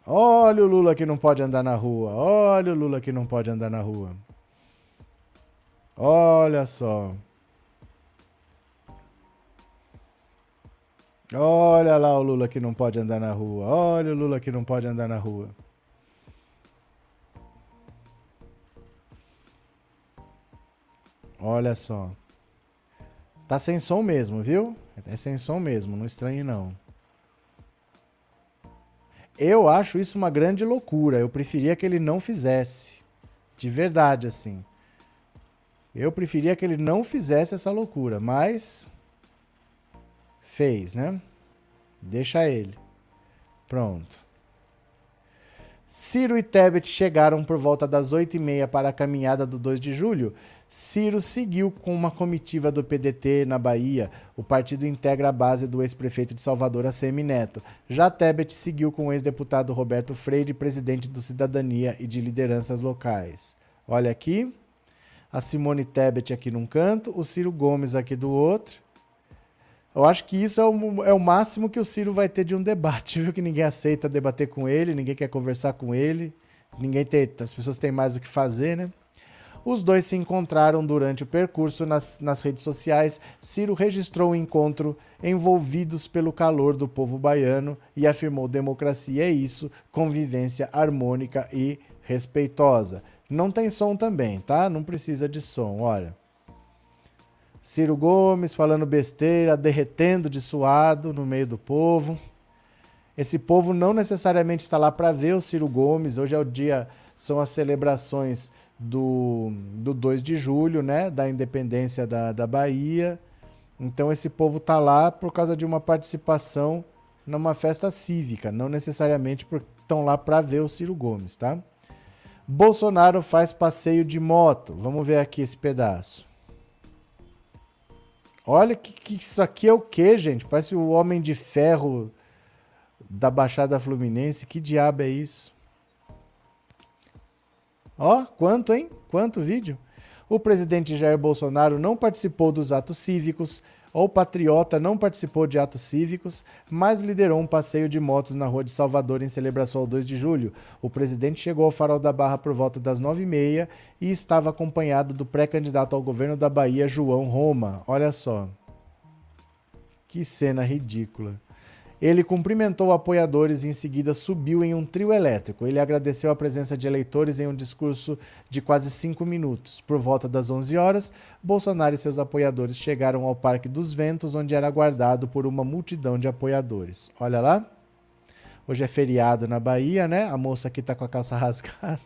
Olha o Lula que não pode andar na rua. Olha o Lula que não pode andar na rua. Olha só. Olha lá o Lula que não pode andar na rua. Olha o Lula que não pode andar na rua. Olha só. Tá sem som mesmo, viu? É sem som mesmo, não estranhe não. Eu acho isso uma grande loucura. Eu preferia que ele não fizesse. De verdade, assim. Eu preferia que ele não fizesse essa loucura, mas fez, né? Deixa ele. Pronto. Ciro e Tebet chegaram por volta das 8h30 para a caminhada do 2 de julho Ciro seguiu com uma comitiva do PDT na Bahia. O partido integra a base do ex-prefeito de Salvador, ACM Neto. Já Tebet seguiu com o ex-deputado Roberto Freire, presidente do Cidadania e de lideranças locais. Olha aqui, a Simone Tebet aqui num canto, o Ciro Gomes aqui do outro. Eu acho que isso é o, é o máximo que o Ciro vai ter de um debate, viu? Que ninguém aceita debater com ele, ninguém quer conversar com ele, ninguém tem, as pessoas têm mais o que fazer, né? Os dois se encontraram durante o percurso nas, nas redes sociais. Ciro registrou o encontro envolvidos pelo calor do povo baiano e afirmou: democracia é isso, convivência harmônica e respeitosa. Não tem som também, tá? Não precisa de som, olha. Ciro Gomes falando besteira, derretendo de suado no meio do povo. Esse povo não necessariamente está lá para ver o Ciro Gomes. Hoje é o dia, são as celebrações do, do 2 de julho, né, da independência da, da Bahia. Então esse povo tá lá por causa de uma participação numa festa cívica, não necessariamente porque estão lá para ver o Ciro Gomes, tá? Bolsonaro faz passeio de moto. Vamos ver aqui esse pedaço. Olha que, que isso aqui é o que, gente? Parece o Homem de Ferro da Baixada Fluminense. Que diabo é isso? Ó, quanto, hein? Quanto vídeo? O presidente Jair Bolsonaro não participou dos atos cívicos, o patriota não participou de atos cívicos, mas liderou um passeio de motos na Rua de Salvador em celebração ao 2 de julho. O presidente chegou ao Farol da Barra por volta das 9h30 e estava acompanhado do pré-candidato ao governo da Bahia, João Roma. Olha só. Que cena ridícula. Ele cumprimentou apoiadores e em seguida subiu em um trio elétrico. Ele agradeceu a presença de eleitores em um discurso de quase cinco minutos. Por volta das 11 horas, Bolsonaro e seus apoiadores chegaram ao Parque dos Ventos, onde era aguardado por uma multidão de apoiadores. Olha lá. Hoje é feriado na Bahia, né? A moça aqui tá com a calça rasgada.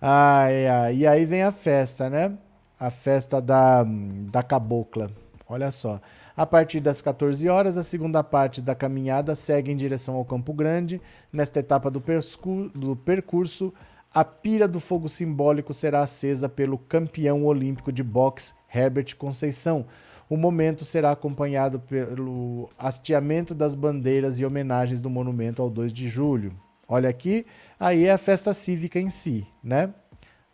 Ai, ai. E aí vem a festa, né? A festa da, da cabocla. Olha só. A partir das 14 horas, a segunda parte da caminhada segue em direção ao Campo Grande. Nesta etapa do, do percurso, a pira do fogo simbólico será acesa pelo campeão olímpico de boxe Herbert Conceição. O momento será acompanhado pelo hasteamento das bandeiras e homenagens do monumento ao 2 de julho. Olha aqui, aí é a festa cívica em si, né?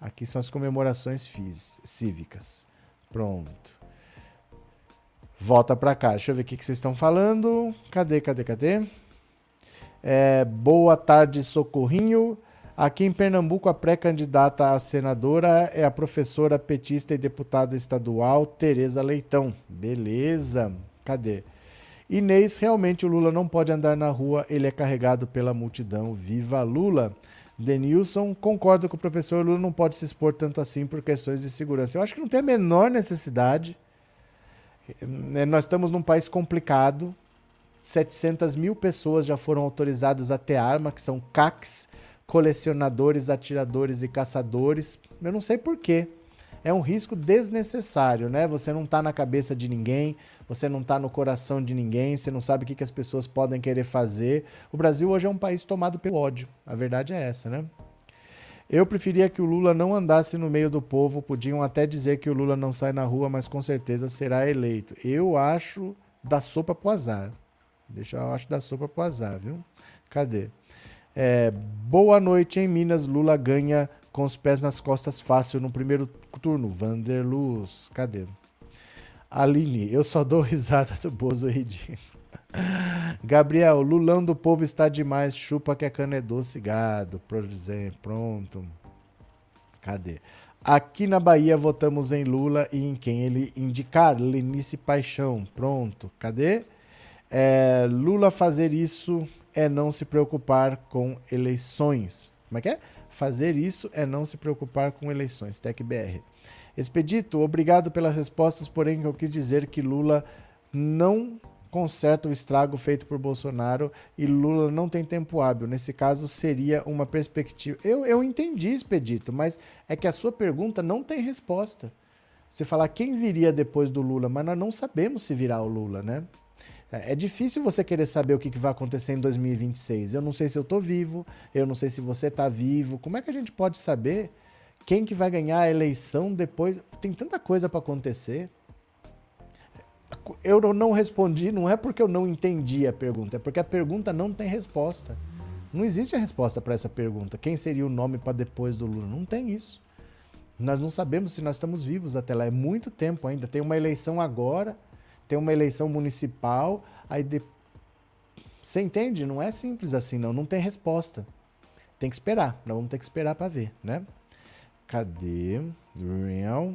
Aqui são as comemorações cívicas. Pronto. Volta para cá. Deixa eu ver o que, vocês estão falando. Cadê, cadê, cadê? É, boa tarde, Socorrinho. Aqui em Pernambuco, a pré-candidata a senadora é a professora petista e deputada estadual Tereza Leitão. Beleza. Cadê? Inês, realmente o Lula não pode andar na rua, ele é carregado pela multidão. Viva Lula! Denilson, concordo com o professor Lula não pode se expor tanto assim por questões de segurança. Eu acho que não tem a menor necessidade. É, nós estamos num país complicado. 700 mil pessoas já foram autorizadas a ter arma, que são CACs, colecionadores, atiradores e caçadores. Eu não sei porquê. É um risco desnecessário, né? Você não está na cabeça de ninguém, você não está no coração de ninguém, você não sabe o que, que as pessoas podem querer fazer. O Brasil hoje é um país tomado pelo ódio. A verdade é essa, né? Eu preferia que o Lula não andasse no meio do povo. Podiam até dizer que o Lula não sai na rua, mas com certeza será eleito. Eu acho da sopa pro azar. Deixa eu acho da sopa pro azar, viu? Cadê? É, boa noite em Minas. Lula ganha com os pés nas costas fácil no primeiro turno. Vanderluz, cadê? Aline, eu só dou risada do Bozo ridículo. Gabriel, Lulão do povo está demais. Chupa que a cana é doce, gado. Exemplo, pronto. Cadê? Aqui na Bahia votamos em Lula e em quem ele indicar. Lenice Paixão. Pronto. Cadê? É, Lula fazer isso é não se preocupar com eleições. Como é que é? Fazer isso é não se preocupar com eleições. TecBR. Expedito, obrigado pelas respostas, porém eu quis dizer que Lula não conserta o estrago feito por Bolsonaro e Lula não tem tempo hábil. Nesse caso, seria uma perspectiva. Eu, eu entendi, Expedito, mas é que a sua pergunta não tem resposta. Você falar quem viria depois do Lula, mas nós não sabemos se virá o Lula, né? É, é difícil você querer saber o que vai acontecer em 2026. Eu não sei se eu estou vivo, eu não sei se você está vivo. Como é que a gente pode saber quem que vai ganhar a eleição depois? Tem tanta coisa para acontecer. Eu não respondi, não é porque eu não entendi a pergunta, é porque a pergunta não tem resposta. Não existe a resposta para essa pergunta. Quem seria o nome para depois do Lula? Não tem isso. Nós não sabemos se nós estamos vivos até lá. É muito tempo ainda. Tem uma eleição agora tem uma eleição municipal, aí de... você entende? Não é simples assim, não. Não tem resposta. Tem que esperar. Nós vamos ter que esperar para ver, né? Cadê? Real.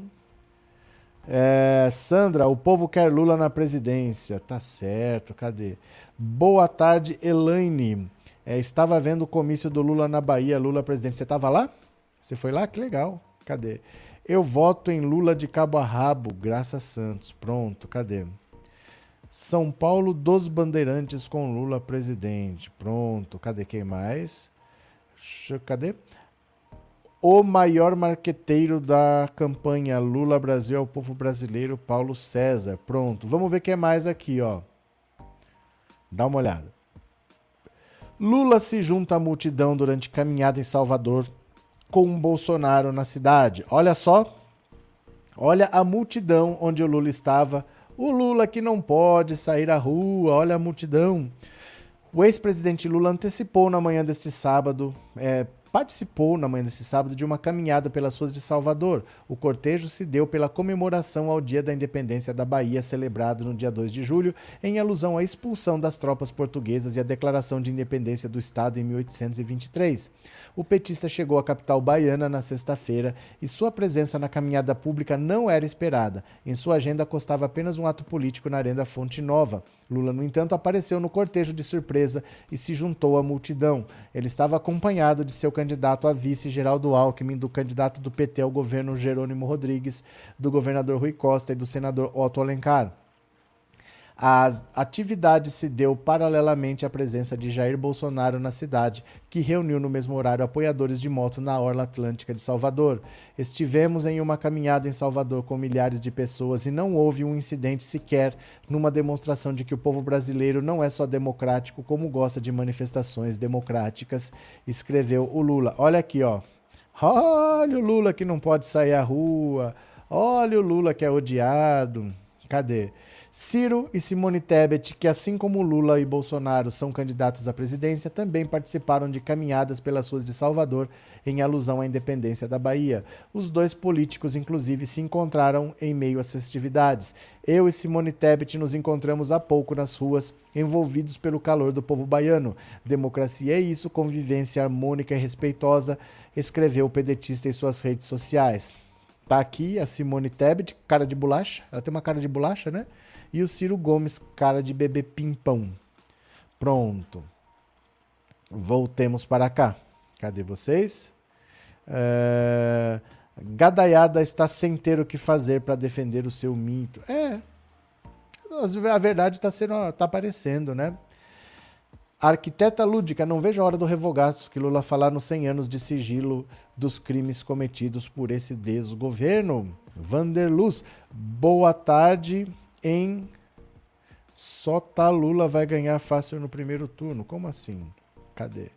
É, Sandra, o povo quer Lula na presidência. Tá certo, cadê? Boa tarde, Elaine. É, estava vendo o comício do Lula na Bahia, Lula presidente. Você estava lá? Você foi lá? Que legal. Cadê? Eu voto em Lula de cabo a rabo, Graça Santos. Pronto, cadê? São Paulo dos Bandeirantes com Lula presidente. Pronto. Cadê quem mais? Cadê? O maior marqueteiro da campanha Lula Brasil é o povo brasileiro, Paulo César. Pronto. Vamos ver quem é mais aqui, ó. Dá uma olhada. Lula se junta à multidão durante caminhada em Salvador com Bolsonaro na cidade. Olha só. Olha a multidão onde o Lula estava o Lula que não pode sair à rua, olha a multidão. O ex-presidente Lula antecipou na manhã deste sábado é, participou na manhã desse sábado de uma caminhada pelas ruas de Salvador. O cortejo se deu pela comemoração ao Dia da Independência da Bahia, celebrado no dia 2 de julho, em alusão à expulsão das tropas portuguesas e à declaração de independência do Estado em 1823. O petista chegou à capital baiana na sexta-feira e sua presença na caminhada pública não era esperada. Em sua agenda constava apenas um ato político na Arena Fonte Nova. Lula, no entanto, apareceu no cortejo de surpresa e se juntou à multidão. Ele estava acompanhado de seu candidato a vice Geraldo Alckmin, do candidato do PT ao governo Jerônimo Rodrigues, do governador Rui Costa e do senador Otto Alencar. A atividade se deu paralelamente à presença de Jair Bolsonaro na cidade, que reuniu no mesmo horário apoiadores de moto na Orla Atlântica de Salvador. Estivemos em uma caminhada em Salvador com milhares de pessoas e não houve um incidente sequer numa demonstração de que o povo brasileiro não é só democrático, como gosta de manifestações democráticas, escreveu o Lula. Olha aqui, ó. Olha o Lula que não pode sair à rua. Olha o Lula que é odiado. Cadê? Ciro e Simone Tebet, que assim como Lula e Bolsonaro são candidatos à presidência, também participaram de caminhadas pelas ruas de Salvador em alusão à independência da Bahia. Os dois políticos, inclusive, se encontraram em meio às festividades. Eu e Simone Tebet nos encontramos há pouco nas ruas, envolvidos pelo calor do povo baiano. Democracia é isso, convivência harmônica e respeitosa, escreveu o pedetista em suas redes sociais. Tá aqui a Simone Tebet, cara de bolacha. Ela tem uma cara de bolacha, né? E o Ciro Gomes, cara de bebê pimpão. Pronto. Voltemos para cá. Cadê vocês? É... Gadaiada está sem ter o que fazer para defender o seu mito. É. A verdade está tá aparecendo, né? Arquiteta lúdica, não vejo a hora do revogaço que Lula falar nos 100 anos de sigilo dos crimes cometidos por esse desgoverno. Vanderluz, boa tarde em só tá Lula vai ganhar fácil no primeiro turno. Como assim? Cadê?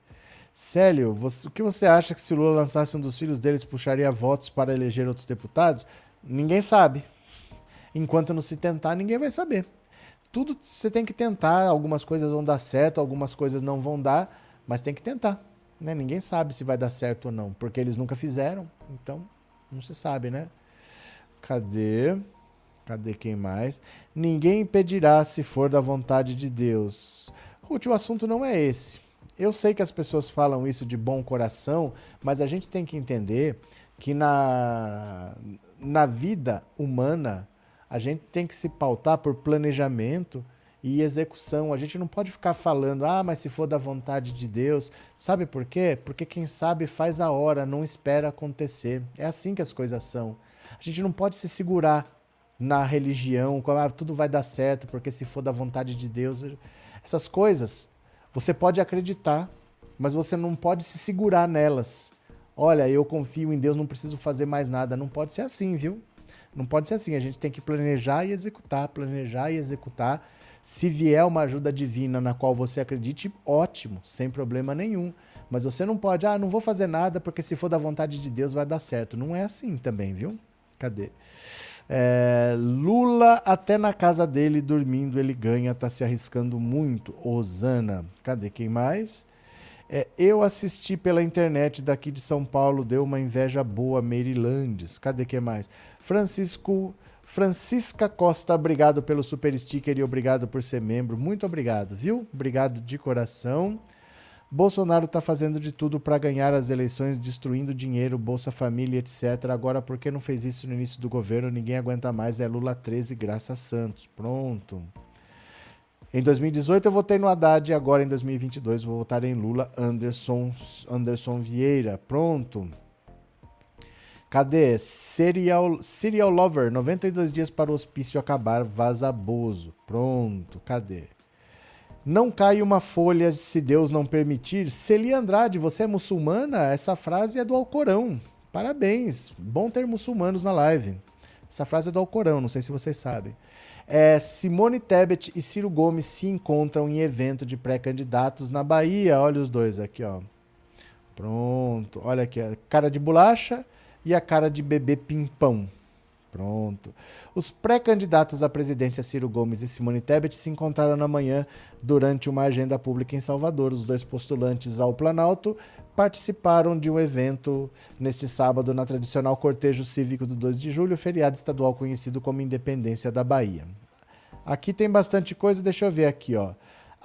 Célio, você, o que você acha que se Lula lançasse um dos filhos deles puxaria votos para eleger outros deputados? Ninguém sabe. Enquanto não se tentar, ninguém vai saber. Tudo você tem que tentar, algumas coisas vão dar certo, algumas coisas não vão dar, mas tem que tentar. Né? Ninguém sabe se vai dar certo ou não, porque eles nunca fizeram, então não se sabe, né? Cadê? Cadê quem mais? Ninguém impedirá se for da vontade de Deus. Ruth, o assunto não é esse. Eu sei que as pessoas falam isso de bom coração, mas a gente tem que entender que na, na vida humana a gente tem que se pautar por planejamento e execução. A gente não pode ficar falando, ah, mas se for da vontade de Deus. Sabe por quê? Porque quem sabe faz a hora, não espera acontecer. É assim que as coisas são. A gente não pode se segurar na religião, ah, tudo vai dar certo, porque se for da vontade de Deus. Essas coisas, você pode acreditar, mas você não pode se segurar nelas. Olha, eu confio em Deus, não preciso fazer mais nada. Não pode ser assim, viu? Não pode ser assim. A gente tem que planejar e executar, planejar e executar. Se vier uma ajuda divina na qual você acredite, ótimo, sem problema nenhum. Mas você não pode, ah, não vou fazer nada porque se for da vontade de Deus vai dar certo. Não é assim também, viu? Cadê? É, Lula, até na casa dele, dormindo, ele ganha, tá se arriscando muito. Osana. Cadê quem mais? É, eu assisti pela internet daqui de São Paulo, deu uma inveja boa, Marylandes. Cadê quem mais? Francisco. Francisca Costa, obrigado pelo super sticker e obrigado por ser membro. Muito obrigado, viu? Obrigado de coração. Bolsonaro está fazendo de tudo para ganhar as eleições, destruindo dinheiro, Bolsa Família, etc. Agora, por que não fez isso no início do governo? Ninguém aguenta mais. É Lula 13, graças Santos. Pronto. Em 2018 eu votei no Haddad e agora em 2022 vou votar em Lula Anderson, Anderson Vieira. Pronto. Cadê? Serial, Serial Lover, 92 dias para o hospício acabar, vaza Bozo. Pronto, cadê? Não cai uma folha se Deus não permitir. Celia Andrade, você é muçulmana? Essa frase é do Alcorão. Parabéns. Bom ter muçulmanos na live. Essa frase é do Alcorão, não sei se vocês sabem. É, Simone Tebet e Ciro Gomes se encontram em evento de pré-candidatos na Bahia. Olha os dois aqui, ó. Pronto. Olha aqui, a cara de bolacha e a cara de bebê pimpão. Pronto. Os pré-candidatos à presidência Ciro Gomes e Simone Tebet se encontraram na manhã durante uma agenda pública em Salvador. Os dois postulantes ao Planalto participaram de um evento neste sábado na tradicional cortejo cívico do 2 de julho, feriado estadual conhecido como Independência da Bahia. Aqui tem bastante coisa, deixa eu ver aqui, ó.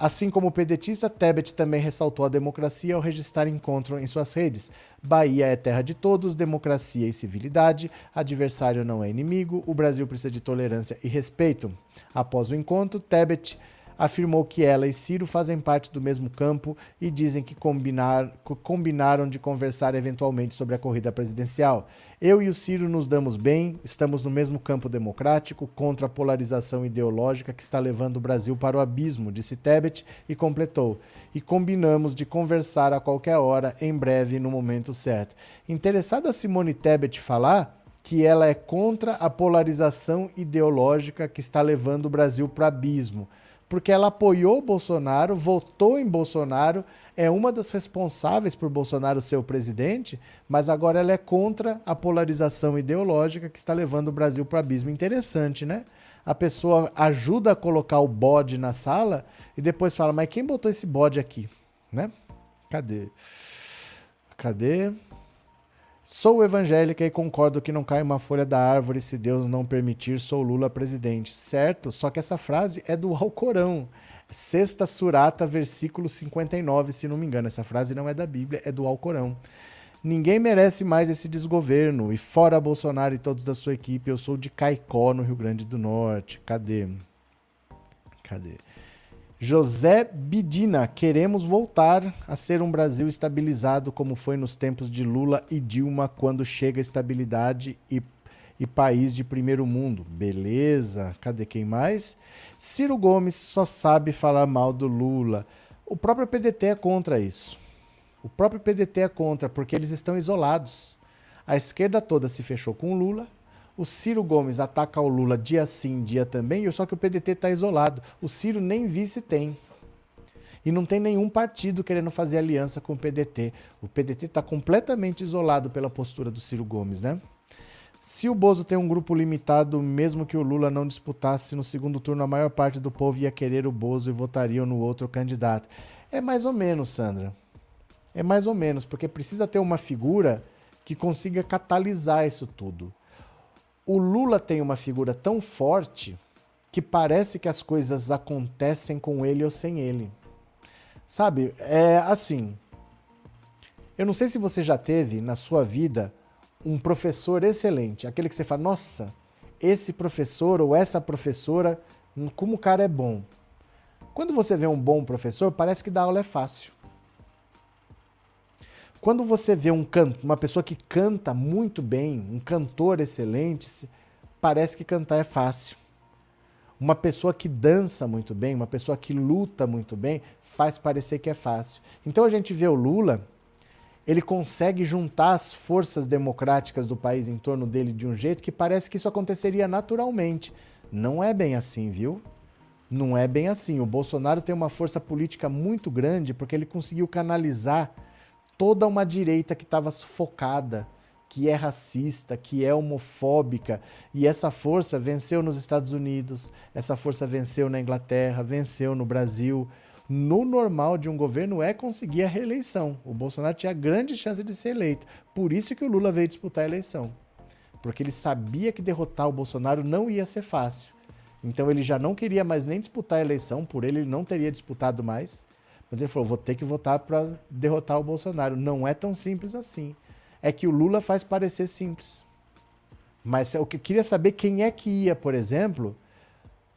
Assim como o pedetista, Tebet também ressaltou a democracia ao registrar encontro em suas redes. Bahia é terra de todos, democracia e civilidade, adversário não é inimigo, o Brasil precisa de tolerância e respeito. Após o encontro, Tebet afirmou que ela e Ciro fazem parte do mesmo campo e dizem que combinar, combinaram de conversar eventualmente sobre a corrida presidencial. Eu e o Ciro nos damos bem, estamos no mesmo campo democrático, contra a polarização ideológica que está levando o Brasil para o abismo, disse Tebet e completou. E combinamos de conversar a qualquer hora, em breve, no momento certo. Interessada Simone Tebet falar que ela é contra a polarização ideológica que está levando o Brasil para o abismo porque ela apoiou Bolsonaro, votou em Bolsonaro, é uma das responsáveis por Bolsonaro ser o presidente, mas agora ela é contra a polarização ideológica que está levando o Brasil para o abismo. Interessante, né? a pessoa ajuda a colocar o bode na sala e depois fala: Mas quem botou esse bode aqui? Né? Cadê? Cadê? Sou evangélica e concordo que não cai uma folha da árvore se Deus não permitir, sou Lula presidente. Certo? Só que essa frase é do Alcorão. Sexta Surata, versículo 59, se não me engano. Essa frase não é da Bíblia, é do Alcorão. Ninguém merece mais esse desgoverno. E fora Bolsonaro e todos da sua equipe, eu sou de Caicó, no Rio Grande do Norte. Cadê? Cadê? José Bidina, queremos voltar a ser um Brasil estabilizado como foi nos tempos de Lula e Dilma, quando chega estabilidade e, e país de primeiro mundo. Beleza, cadê quem mais? Ciro Gomes só sabe falar mal do Lula. O próprio PDT é contra isso. O próprio PDT é contra, porque eles estão isolados. A esquerda toda se fechou com Lula, o Ciro Gomes ataca o Lula dia sim, dia também, só que o PDT está isolado. O Ciro nem vice tem. E não tem nenhum partido querendo fazer aliança com o PDT. O PDT está completamente isolado pela postura do Ciro Gomes, né? Se o Bozo tem um grupo limitado, mesmo que o Lula não disputasse no segundo turno, a maior parte do povo ia querer o Bozo e votariam no outro candidato. É mais ou menos, Sandra. É mais ou menos, porque precisa ter uma figura que consiga catalisar isso tudo o Lula tem uma figura tão forte que parece que as coisas acontecem com ele ou sem ele. Sabe, é assim. Eu não sei se você já teve na sua vida um professor excelente, aquele que você fala, nossa, esse professor ou essa professora, como o cara é bom. Quando você vê um bom professor, parece que dar aula é fácil. Quando você vê um canto, uma pessoa que canta muito bem, um cantor excelente, parece que cantar é fácil. Uma pessoa que dança muito bem, uma pessoa que luta muito bem, faz parecer que é fácil. Então a gente vê o Lula, ele consegue juntar as forças democráticas do país em torno dele de um jeito que parece que isso aconteceria naturalmente. Não é bem assim, viu? Não é bem assim. O Bolsonaro tem uma força política muito grande porque ele conseguiu canalizar toda uma direita que estava sufocada, que é racista, que é homofóbica, e essa força venceu nos Estados Unidos, essa força venceu na Inglaterra, venceu no Brasil. No normal de um governo é conseguir a reeleição. O Bolsonaro tinha grande chance de ser eleito. Por isso que o Lula veio disputar a eleição. Porque ele sabia que derrotar o Bolsonaro não ia ser fácil. Então ele já não queria mais nem disputar a eleição, por ele ele não teria disputado mais. Mas ele falou: vou ter que votar para derrotar o Bolsonaro. Não é tão simples assim. É que o Lula faz parecer simples. Mas eu queria saber quem é que ia, por exemplo,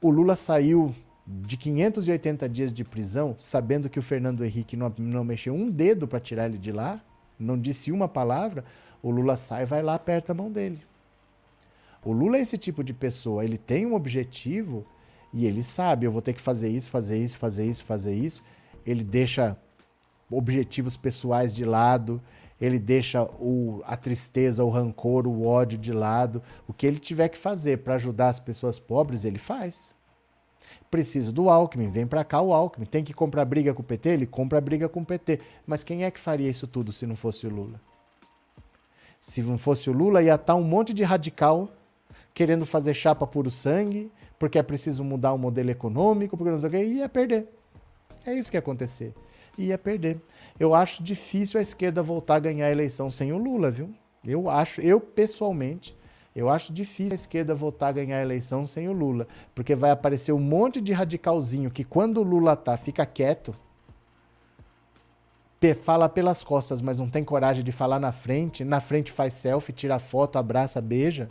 o Lula saiu de 580 dias de prisão, sabendo que o Fernando Henrique não, não mexeu um dedo para tirar ele de lá, não disse uma palavra, o Lula sai, vai lá, aperta a mão dele. O Lula é esse tipo de pessoa, ele tem um objetivo e ele sabe, eu vou ter que fazer isso, fazer isso, fazer isso, fazer isso ele deixa objetivos pessoais de lado, ele deixa o, a tristeza, o rancor, o ódio de lado. O que ele tiver que fazer para ajudar as pessoas pobres, ele faz. Preciso do Alckmin, vem para cá o Alckmin. Tem que comprar briga com o PT? Ele compra briga com o PT. Mas quem é que faria isso tudo se não fosse o Lula? Se não fosse o Lula, ia estar um monte de radical querendo fazer chapa puro sangue, porque é preciso mudar o modelo econômico, porque não sei o ia perder. É isso que ia acontecer. Ia perder. Eu acho difícil a esquerda voltar a ganhar a eleição sem o Lula, viu? Eu acho, eu pessoalmente, eu acho difícil a esquerda voltar a ganhar a eleição sem o Lula, porque vai aparecer um monte de radicalzinho que quando o Lula tá, fica quieto, fala pelas costas, mas não tem coragem de falar na frente, na frente faz selfie, tira foto, abraça, beija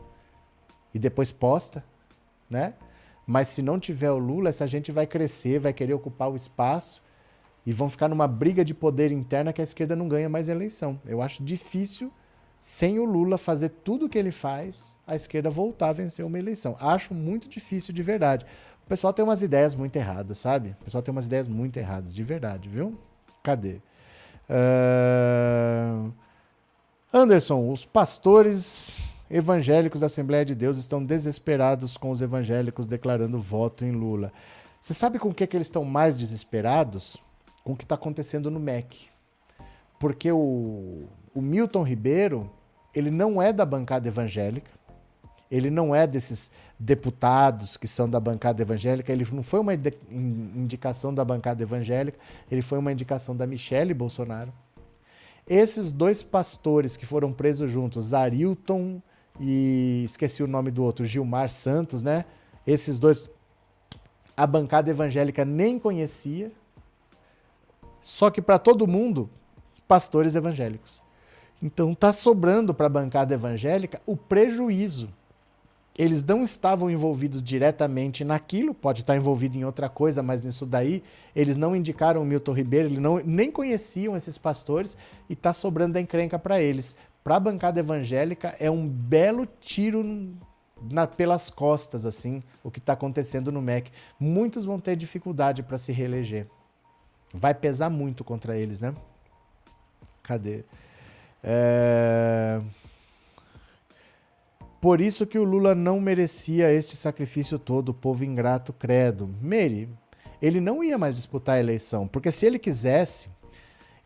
e depois posta, né? Mas se não tiver o Lula, essa gente vai crescer, vai querer ocupar o espaço e vão ficar numa briga de poder interna que a esquerda não ganha mais eleição. Eu acho difícil, sem o Lula fazer tudo o que ele faz, a esquerda voltar a vencer uma eleição. Acho muito difícil de verdade. O pessoal tem umas ideias muito erradas, sabe? O pessoal tem umas ideias muito erradas, de verdade, viu? Cadê? Uh... Anderson, os pastores evangélicos da Assembleia de Deus estão desesperados com os evangélicos declarando voto em Lula. Você sabe com o que, é que eles estão mais desesperados? Com o que está acontecendo no MEC. Porque o, o Milton Ribeiro, ele não é da bancada evangélica, Ele não é desses deputados que são da bancada evangélica, ele não foi uma indicação da bancada evangélica, ele foi uma indicação da Michelle Bolsonaro. Esses dois pastores que foram presos juntos, Arilton e esqueci o nome do outro, Gilmar Santos, né? Esses dois a bancada evangélica nem conhecia. Só que para todo mundo, pastores evangélicos. Então tá sobrando para a bancada evangélica o prejuízo. Eles não estavam envolvidos diretamente naquilo, pode estar envolvido em outra coisa, mas nisso daí eles não indicaram o Milton Ribeiro, eles não, nem conheciam esses pastores e tá sobrando a encrenca para eles. Para a bancada evangélica é um belo tiro na, pelas costas, assim, o que está acontecendo no MEC. Muitos vão ter dificuldade para se reeleger. Vai pesar muito contra eles, né? Cadê? É... Por isso que o Lula não merecia este sacrifício todo, povo ingrato credo. Meire, ele não ia mais disputar a eleição, porque se ele quisesse,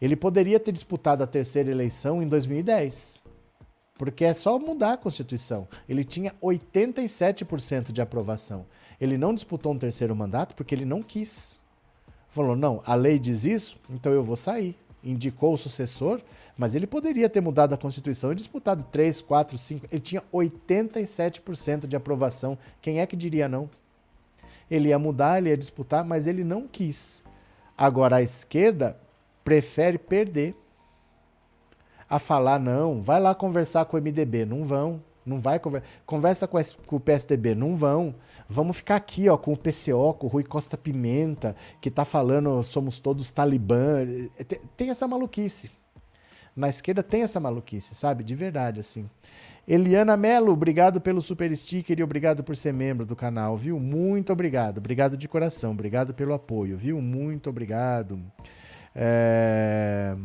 ele poderia ter disputado a terceira eleição em 2010. Porque é só mudar a Constituição. Ele tinha 87% de aprovação. Ele não disputou um terceiro mandato porque ele não quis. Falou: não, a lei diz isso, então eu vou sair. Indicou o sucessor, mas ele poderia ter mudado a Constituição e disputado 3, 4, 5. Ele tinha 87% de aprovação. Quem é que diria não? Ele ia mudar, ele ia disputar, mas ele não quis. Agora, a esquerda prefere perder a falar, não, vai lá conversar com o MDB, não vão, não vai conversar, conversa com, com o PSDB, não vão, vamos ficar aqui ó, com o PCO, com o Rui Costa Pimenta, que tá falando somos todos talibã, tem, tem essa maluquice. Na esquerda tem essa maluquice, sabe? De verdade, assim. Eliana Melo, obrigado pelo super sticker e obrigado por ser membro do canal, viu? Muito obrigado. Obrigado de coração. Obrigado pelo apoio, viu? Muito obrigado. É...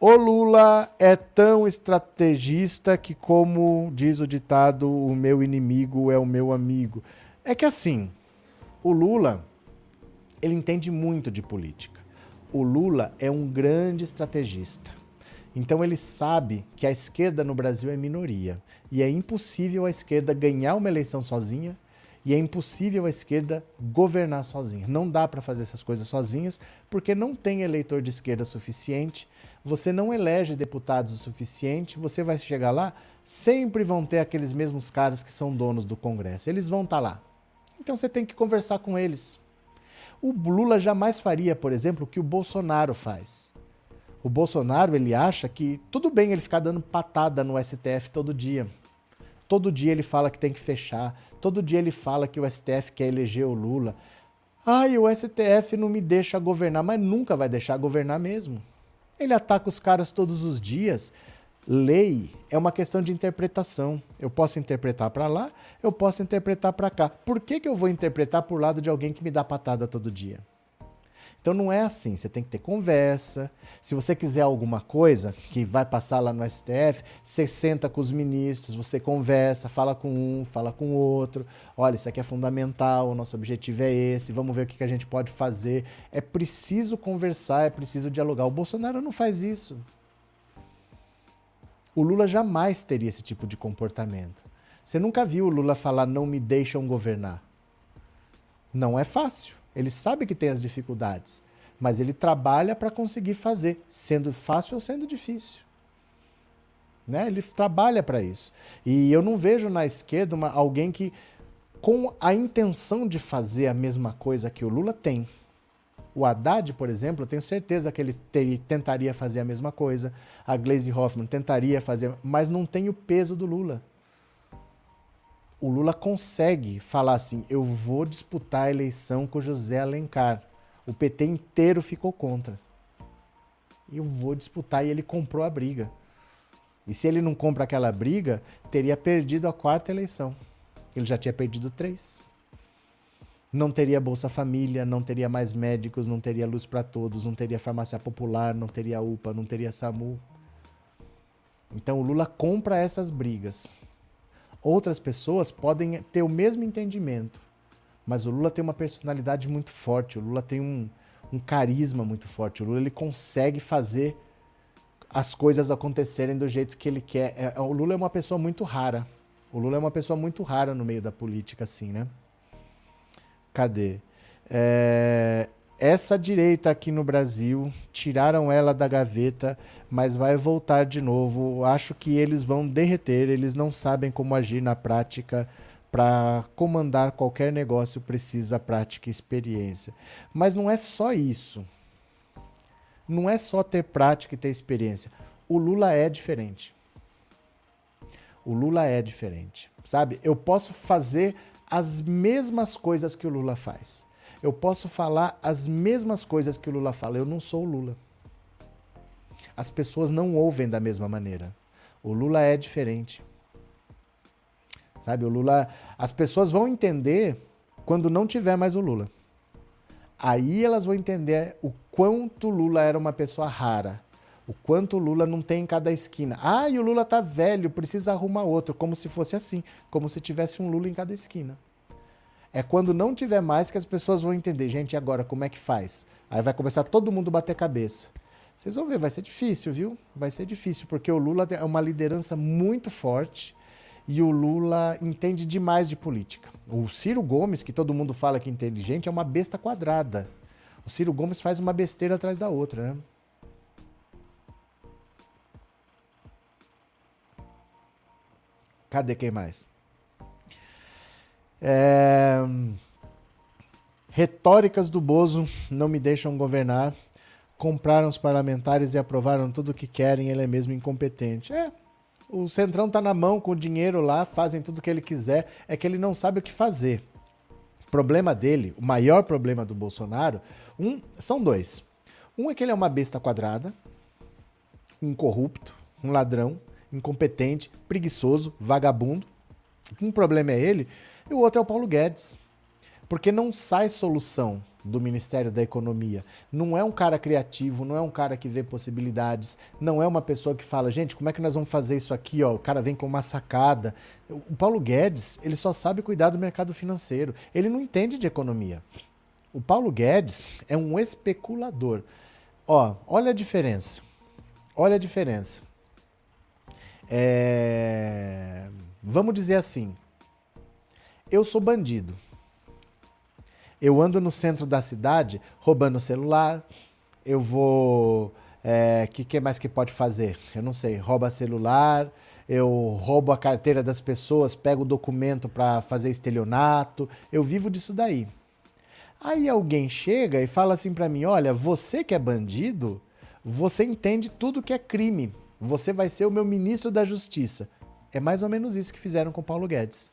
O Lula é tão estrategista que, como diz o ditado, o meu inimigo é o meu amigo. É que assim, o Lula, ele entende muito de política. O Lula é um grande estrategista. Então ele sabe que a esquerda no Brasil é minoria e é impossível a esquerda ganhar uma eleição sozinha e é impossível a esquerda governar sozinha. Não dá para fazer essas coisas sozinhas porque não tem eleitor de esquerda suficiente você não elege deputados o suficiente, você vai chegar lá, sempre vão ter aqueles mesmos caras que são donos do Congresso. Eles vão estar tá lá. Então você tem que conversar com eles. O Lula jamais faria, por exemplo, o que o Bolsonaro faz. O Bolsonaro, ele acha que tudo bem ele ficar dando patada no STF todo dia. Todo dia ele fala que tem que fechar. Todo dia ele fala que o STF quer eleger o Lula. Ai, o STF não me deixa governar, mas nunca vai deixar governar mesmo. Ele ataca os caras todos os dias. Lei é uma questão de interpretação. Eu posso interpretar para lá, eu posso interpretar para cá. Por que, que eu vou interpretar por lado de alguém que me dá patada todo dia? Então não é assim, você tem que ter conversa. Se você quiser alguma coisa que vai passar lá no STF, você senta com os ministros, você conversa, fala com um, fala com o outro. Olha, isso aqui é fundamental, o nosso objetivo é esse, vamos ver o que a gente pode fazer. É preciso conversar, é preciso dialogar. O Bolsonaro não faz isso. O Lula jamais teria esse tipo de comportamento. Você nunca viu o Lula falar não me deixam governar. Não é fácil. Ele sabe que tem as dificuldades, mas ele trabalha para conseguir fazer, sendo fácil ou sendo difícil. Né? Ele trabalha para isso. E eu não vejo na esquerda uma, alguém que, com a intenção de fazer a mesma coisa que o Lula, tem. O Haddad, por exemplo, eu tenho certeza que ele ter, tentaria fazer a mesma coisa. A Glaze Hoffman tentaria fazer, mas não tem o peso do Lula o Lula consegue falar assim: eu vou disputar a eleição com José Alencar. O PT inteiro ficou contra. Eu vou disputar e ele comprou a briga. E se ele não compra aquela briga, teria perdido a quarta eleição. Ele já tinha perdido três. Não teria Bolsa Família, não teria mais médicos, não teria luz para todos, não teria farmácia popular, não teria UPA, não teria SAMU. Então o Lula compra essas brigas. Outras pessoas podem ter o mesmo entendimento, mas o Lula tem uma personalidade muito forte, o Lula tem um, um carisma muito forte, o Lula ele consegue fazer as coisas acontecerem do jeito que ele quer. É, é o Lula é uma pessoa muito rara. O Lula é uma pessoa muito rara no meio da política, assim, né? Cadê? É, essa direita aqui no Brasil, tiraram ela da gaveta, mas vai voltar de novo. Acho que eles vão derreter, eles não sabem como agir na prática. Para comandar qualquer negócio precisa prática e experiência. Mas não é só isso. Não é só ter prática e ter experiência. O Lula é diferente. O Lula é diferente. Sabe? Eu posso fazer as mesmas coisas que o Lula faz eu posso falar as mesmas coisas que o Lula fala. Eu não sou o Lula. As pessoas não ouvem da mesma maneira. O Lula é diferente. Sabe, o Lula. As pessoas vão entender quando não tiver mais o Lula. Aí elas vão entender o quanto Lula era uma pessoa rara. O quanto o Lula não tem em cada esquina. Ah, e o Lula tá velho, precisa arrumar outro. Como se fosse assim. Como se tivesse um Lula em cada esquina. É quando não tiver mais que as pessoas vão entender, gente, agora como é que faz? Aí vai começar todo mundo bater cabeça. Vocês vão ver, vai ser difícil, viu? Vai ser difícil, porque o Lula é uma liderança muito forte e o Lula entende demais de política. O Ciro Gomes, que todo mundo fala que é inteligente, é uma besta quadrada. O Ciro Gomes faz uma besteira atrás da outra, né? Cadê quem mais? É... Retóricas do Bozo não me deixam governar. Compraram os parlamentares e aprovaram tudo o que querem, ele é mesmo incompetente. É, o Centrão está na mão com o dinheiro lá, fazem tudo o que ele quiser, é que ele não sabe o que fazer. O problema dele, o maior problema do Bolsonaro, um, são dois. Um é que ele é uma besta quadrada, um corrupto, um ladrão, incompetente, preguiçoso, vagabundo. Um problema é ele e o outro é o Paulo Guedes. Porque não sai solução do Ministério da Economia. Não é um cara criativo, não é um cara que vê possibilidades, não é uma pessoa que fala, gente, como é que nós vamos fazer isso aqui? Ó, o cara vem com uma sacada. O Paulo Guedes, ele só sabe cuidar do mercado financeiro. Ele não entende de economia. O Paulo Guedes é um especulador. Ó, olha a diferença. Olha a diferença. É... Vamos dizer assim, eu sou bandido. Eu ando no centro da cidade roubando celular. Eu vou. O é, que, que mais que pode fazer? Eu não sei. Rouba celular. Eu roubo a carteira das pessoas, pego o documento para fazer estelionato. Eu vivo disso daí. Aí alguém chega e fala assim para mim: olha, você que é bandido, você entende tudo que é crime. Você vai ser o meu ministro da Justiça. É mais ou menos isso que fizeram com Paulo Guedes.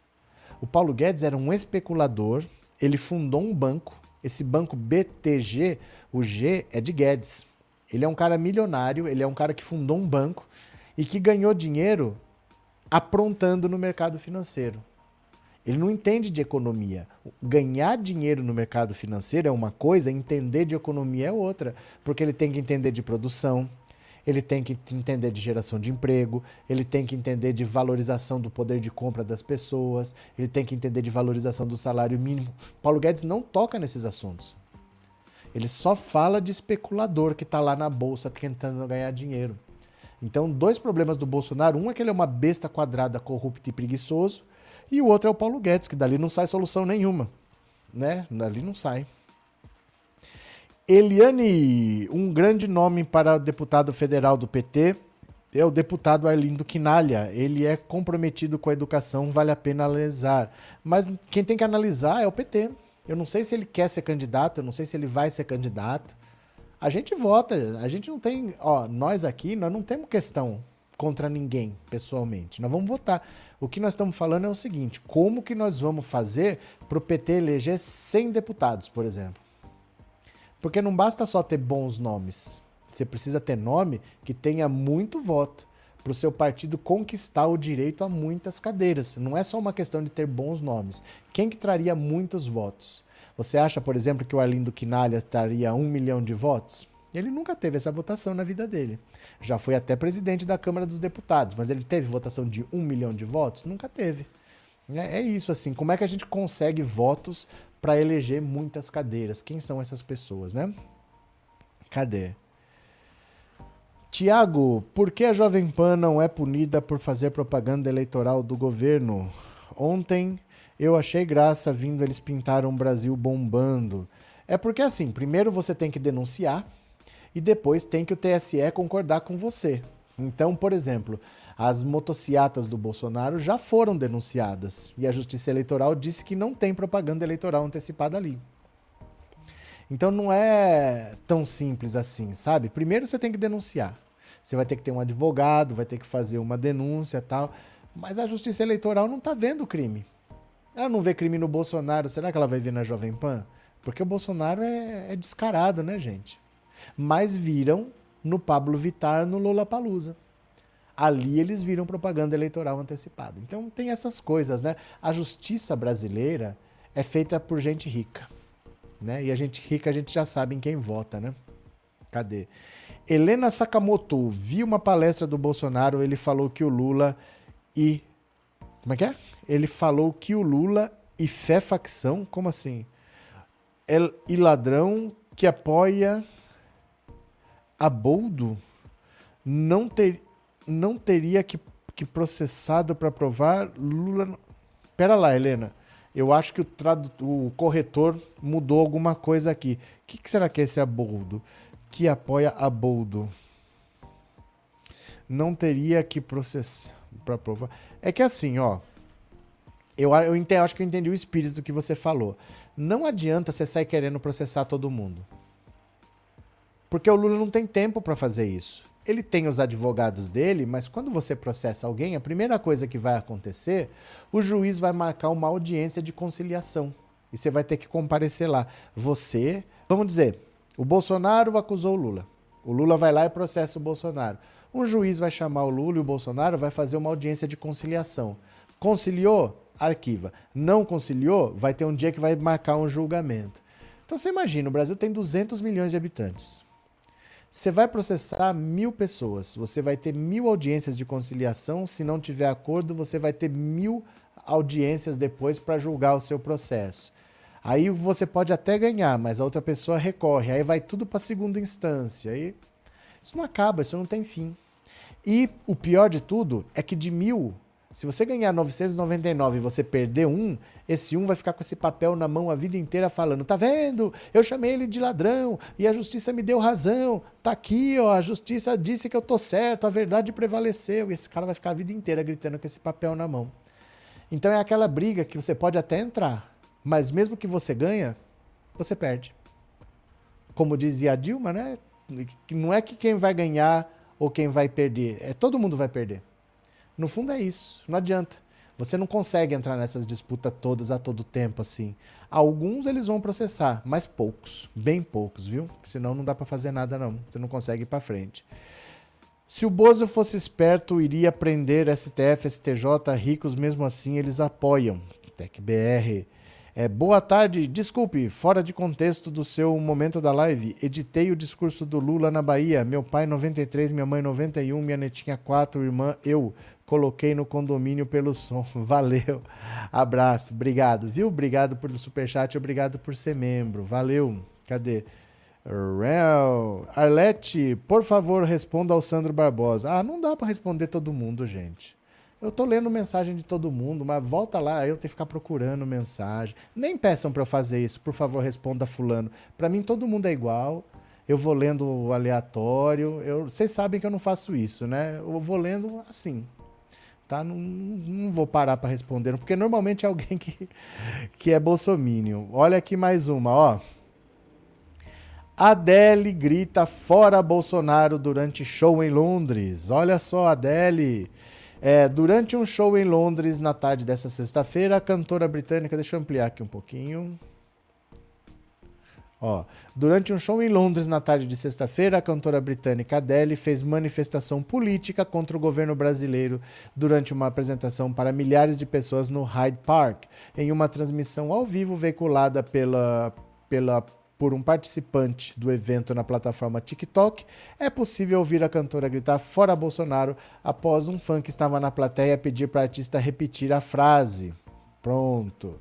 O Paulo Guedes era um especulador, ele fundou um banco, esse banco BTG, o G é de Guedes. Ele é um cara milionário, ele é um cara que fundou um banco e que ganhou dinheiro aprontando no mercado financeiro. Ele não entende de economia. Ganhar dinheiro no mercado financeiro é uma coisa, entender de economia é outra, porque ele tem que entender de produção, ele tem que entender de geração de emprego, ele tem que entender de valorização do poder de compra das pessoas, ele tem que entender de valorização do salário mínimo. Paulo Guedes não toca nesses assuntos. Ele só fala de especulador que está lá na bolsa tentando ganhar dinheiro. Então, dois problemas do Bolsonaro: um é que ele é uma besta quadrada, corrupto e preguiçoso, e o outro é o Paulo Guedes, que dali não sai solução nenhuma. Né? Dali não sai. Eliane, um grande nome para deputado federal do PT é o deputado Arlindo Quinalha. Ele é comprometido com a educação, vale a pena analisar. Mas quem tem que analisar é o PT. Eu não sei se ele quer ser candidato, eu não sei se ele vai ser candidato. A gente vota, a gente não tem, ó, nós aqui, nós não temos questão contra ninguém, pessoalmente. Nós vamos votar. O que nós estamos falando é o seguinte: como que nós vamos fazer para o PT eleger 100 deputados, por exemplo? Porque não basta só ter bons nomes. Você precisa ter nome que tenha muito voto para o seu partido conquistar o direito a muitas cadeiras. Não é só uma questão de ter bons nomes. Quem que traria muitos votos? Você acha, por exemplo, que o Arlindo Quinalha traria um milhão de votos? Ele nunca teve essa votação na vida dele. Já foi até presidente da Câmara dos Deputados, mas ele teve votação de um milhão de votos? Nunca teve. É, é isso, assim. Como é que a gente consegue votos para eleger muitas cadeiras. Quem são essas pessoas, né? Cadê? Tiago, por que a Jovem Pan não é punida por fazer propaganda eleitoral do governo? Ontem eu achei graça vindo eles pintaram um Brasil bombando. É porque assim, primeiro você tem que denunciar e depois tem que o TSE concordar com você. Então, por exemplo, as motociatas do Bolsonaro já foram denunciadas e a Justiça Eleitoral disse que não tem propaganda eleitoral antecipada ali. Então não é tão simples assim, sabe? Primeiro você tem que denunciar. Você vai ter que ter um advogado, vai ter que fazer uma denúncia tal. Mas a justiça eleitoral não está vendo o crime. Ela não vê crime no Bolsonaro, será que ela vai ver na Jovem Pan? Porque o Bolsonaro é, é descarado, né, gente? Mas viram no Pablo Vittar no Lula Palusa. Ali eles viram propaganda eleitoral antecipada. Então tem essas coisas, né? A justiça brasileira é feita por gente rica, né? E a gente rica a gente já sabe em quem vota, né? Cadê? Helena Sakamoto viu uma palestra do Bolsonaro, ele falou que o Lula e. Como é que é? Ele falou que o Lula e fé facção? Como assim? El, e ladrão que apoia a Boldo não, ter, não teria que, que processado para provar Lula. Pera lá, Helena. Eu acho que o, o corretor mudou alguma coisa aqui. O que, que será que é esse aboldo? que apoia a Boldo não teria que processar para provar. É que assim, ó, eu, eu entendo, acho que eu entendi o espírito que você falou. Não adianta você sair querendo processar todo mundo. Porque o Lula não tem tempo para fazer isso. Ele tem os advogados dele, mas quando você processa alguém, a primeira coisa que vai acontecer, o juiz vai marcar uma audiência de conciliação. E você vai ter que comparecer lá. Você, vamos dizer, o Bolsonaro acusou o Lula. O Lula vai lá e processa o Bolsonaro. Um juiz vai chamar o Lula e o Bolsonaro vai fazer uma audiência de conciliação. Conciliou? Arquiva. Não conciliou? Vai ter um dia que vai marcar um julgamento. Então você imagina, o Brasil tem 200 milhões de habitantes. Você vai processar mil pessoas, você vai ter mil audiências de conciliação. Se não tiver acordo, você vai ter mil audiências depois para julgar o seu processo. Aí você pode até ganhar, mas a outra pessoa recorre. Aí vai tudo para segunda instância. Aí isso não acaba, isso não tem fim. E o pior de tudo é que de mil, se você ganhar 999 e você perder um, esse um vai ficar com esse papel na mão a vida inteira falando: tá vendo? Eu chamei ele de ladrão e a justiça me deu razão. Tá aqui, ó, a justiça disse que eu tô certo, a verdade prevaleceu. E esse cara vai ficar a vida inteira gritando com esse papel na mão. Então é aquela briga que você pode até entrar, mas mesmo que você ganha, você perde. Como dizia a Dilma, né? Não é que quem vai ganhar ou quem vai perder, é todo mundo vai perder. No fundo é isso, não adianta. Você não consegue entrar nessas disputas todas a todo tempo assim. Alguns eles vão processar, mas poucos, bem poucos, viu? Senão não dá para fazer nada não. Você não consegue ir para frente. Se o Bozo fosse esperto, iria prender STF, STJ, ricos mesmo assim eles apoiam. TecBR, é, boa tarde, desculpe, fora de contexto do seu momento da live. Editei o discurso do Lula na Bahia. Meu pai 93, minha mãe 91, minha netinha 4, irmã eu. Coloquei no condomínio pelo som. Valeu. Abraço. Obrigado, viu? Obrigado por superchat, obrigado por ser membro. Valeu. Cadê? Real. Arlete, por favor, responda ao Sandro Barbosa. Ah, não dá para responder todo mundo, gente. Eu tô lendo mensagem de todo mundo, mas volta lá, eu tenho que ficar procurando mensagem. Nem peçam para eu fazer isso, por favor, responda fulano. Para mim todo mundo é igual. Eu vou lendo aleatório. Eu, vocês sabem que eu não faço isso, né? Eu vou lendo assim. Tá? Não, não vou parar para responder, porque normalmente é alguém que, que é bolsomínio. Olha aqui mais uma, ó. Adele grita fora Bolsonaro durante show em Londres. Olha só, Adele. É, durante um show em Londres na tarde dessa sexta-feira, a cantora britânica, deixa eu ampliar aqui um pouquinho. Ó, durante um show em Londres na tarde de sexta-feira, a cantora britânica Adele fez manifestação política contra o governo brasileiro durante uma apresentação para milhares de pessoas no Hyde Park, em uma transmissão ao vivo veiculada pela, pela por um participante do evento na plataforma TikTok, é possível ouvir a cantora gritar fora Bolsonaro após um fã que estava na plateia pedir para a artista repetir a frase. Pronto.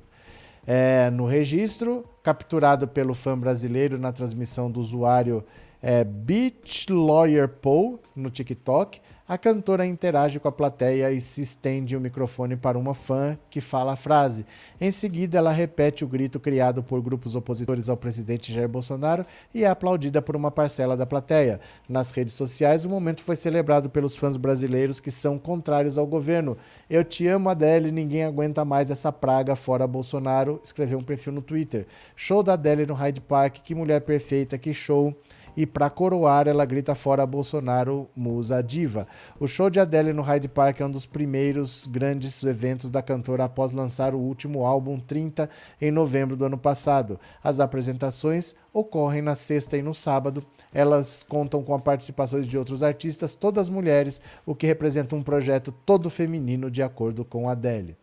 É, no registro, capturado pelo fã brasileiro na transmissão do usuário é Beach Lawyer Paul no TikTok. A cantora interage com a plateia e se estende o microfone para uma fã que fala a frase. Em seguida, ela repete o grito criado por grupos opositores ao presidente Jair Bolsonaro e é aplaudida por uma parcela da plateia. Nas redes sociais, o momento foi celebrado pelos fãs brasileiros que são contrários ao governo. Eu te amo, Adele, ninguém aguenta mais essa praga fora Bolsonaro, escreveu um perfil no Twitter. Show da Adele no Hyde Park, que mulher perfeita, que show e para coroar ela grita fora Bolsonaro, musa diva. O show de Adele no Hyde Park é um dos primeiros grandes eventos da cantora após lançar o último álbum 30 em novembro do ano passado. As apresentações ocorrem na sexta e no sábado. Elas contam com a participação de outros artistas, todas mulheres, o que representa um projeto todo feminino de acordo com Adele.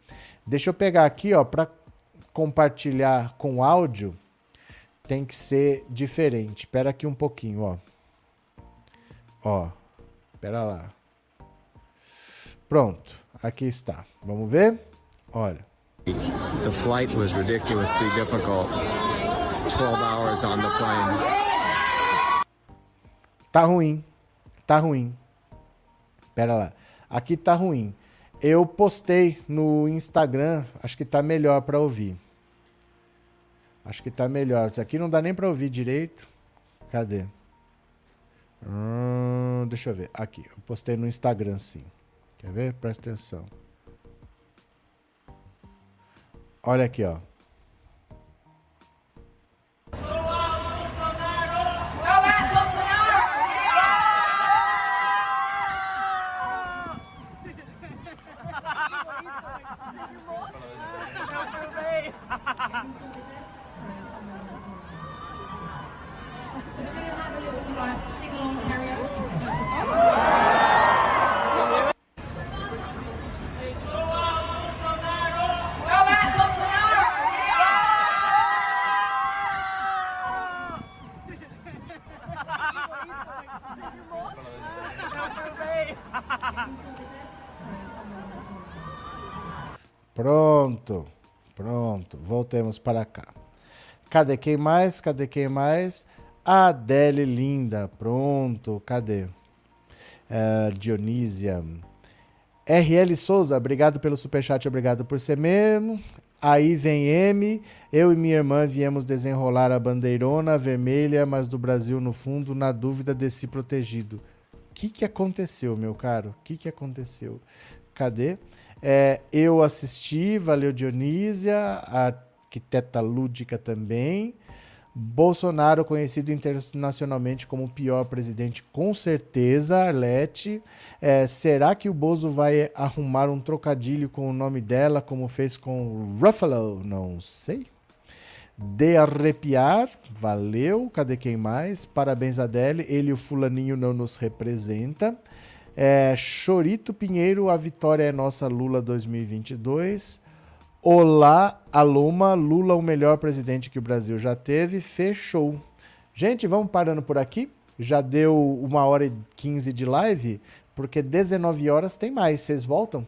Deixa eu pegar aqui, ó, para compartilhar com áudio tem que ser diferente. Espera aqui um pouquinho, ó. Ó, espera lá. Pronto, aqui está. Vamos ver? Olha. The flight was ridiculously difficult. 12 hours on the plane. Tá ruim. Tá ruim. Espera lá. Aqui tá ruim. Eu postei no Instagram, acho que tá melhor para ouvir. Acho que tá melhor. Isso aqui não dá nem para ouvir direito. Cadê? Hum, deixa eu ver. Aqui, eu postei no Instagram sim. Quer ver? Presta atenção. Olha aqui, ó. Pronto, pronto, voltemos para cá. Cadê quem mais? Cadê quem mais? Adele Linda, pronto, cadê? Uh, Dionísia. RL Souza, obrigado pelo superchat, obrigado por ser mesmo. Aí vem M, eu e minha irmã viemos desenrolar a bandeirona vermelha, mas do Brasil no fundo, na dúvida desse protegido. O que, que aconteceu, meu caro? O que, que aconteceu? Cadê? É, eu assisti, valeu Dionísia, a arquiteta lúdica também. Bolsonaro, conhecido internacionalmente como o pior presidente, com certeza, Arlete. É, será que o Bozo vai arrumar um trocadilho com o nome dela, como fez com Ruffalo? Não sei. De arrepiar, valeu. Cadê quem mais? Parabéns, Adele. Ele e o Fulaninho não nos representa. É, Chorito Pinheiro, a vitória é nossa Lula 2022. Olá, Aluma, Lula o melhor presidente que o Brasil já teve. Fechou. Gente, vamos parando por aqui. Já deu uma hora e quinze de live, porque 19 horas tem mais. Vocês voltam?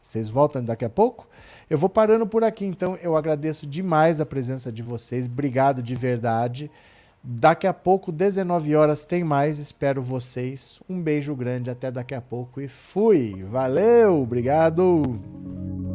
Vocês voltam daqui a pouco? Eu vou parando por aqui, então eu agradeço demais a presença de vocês. Obrigado de verdade. Daqui a pouco, 19 horas, tem mais. Espero vocês. Um beijo grande, até daqui a pouco e fui. Valeu, obrigado.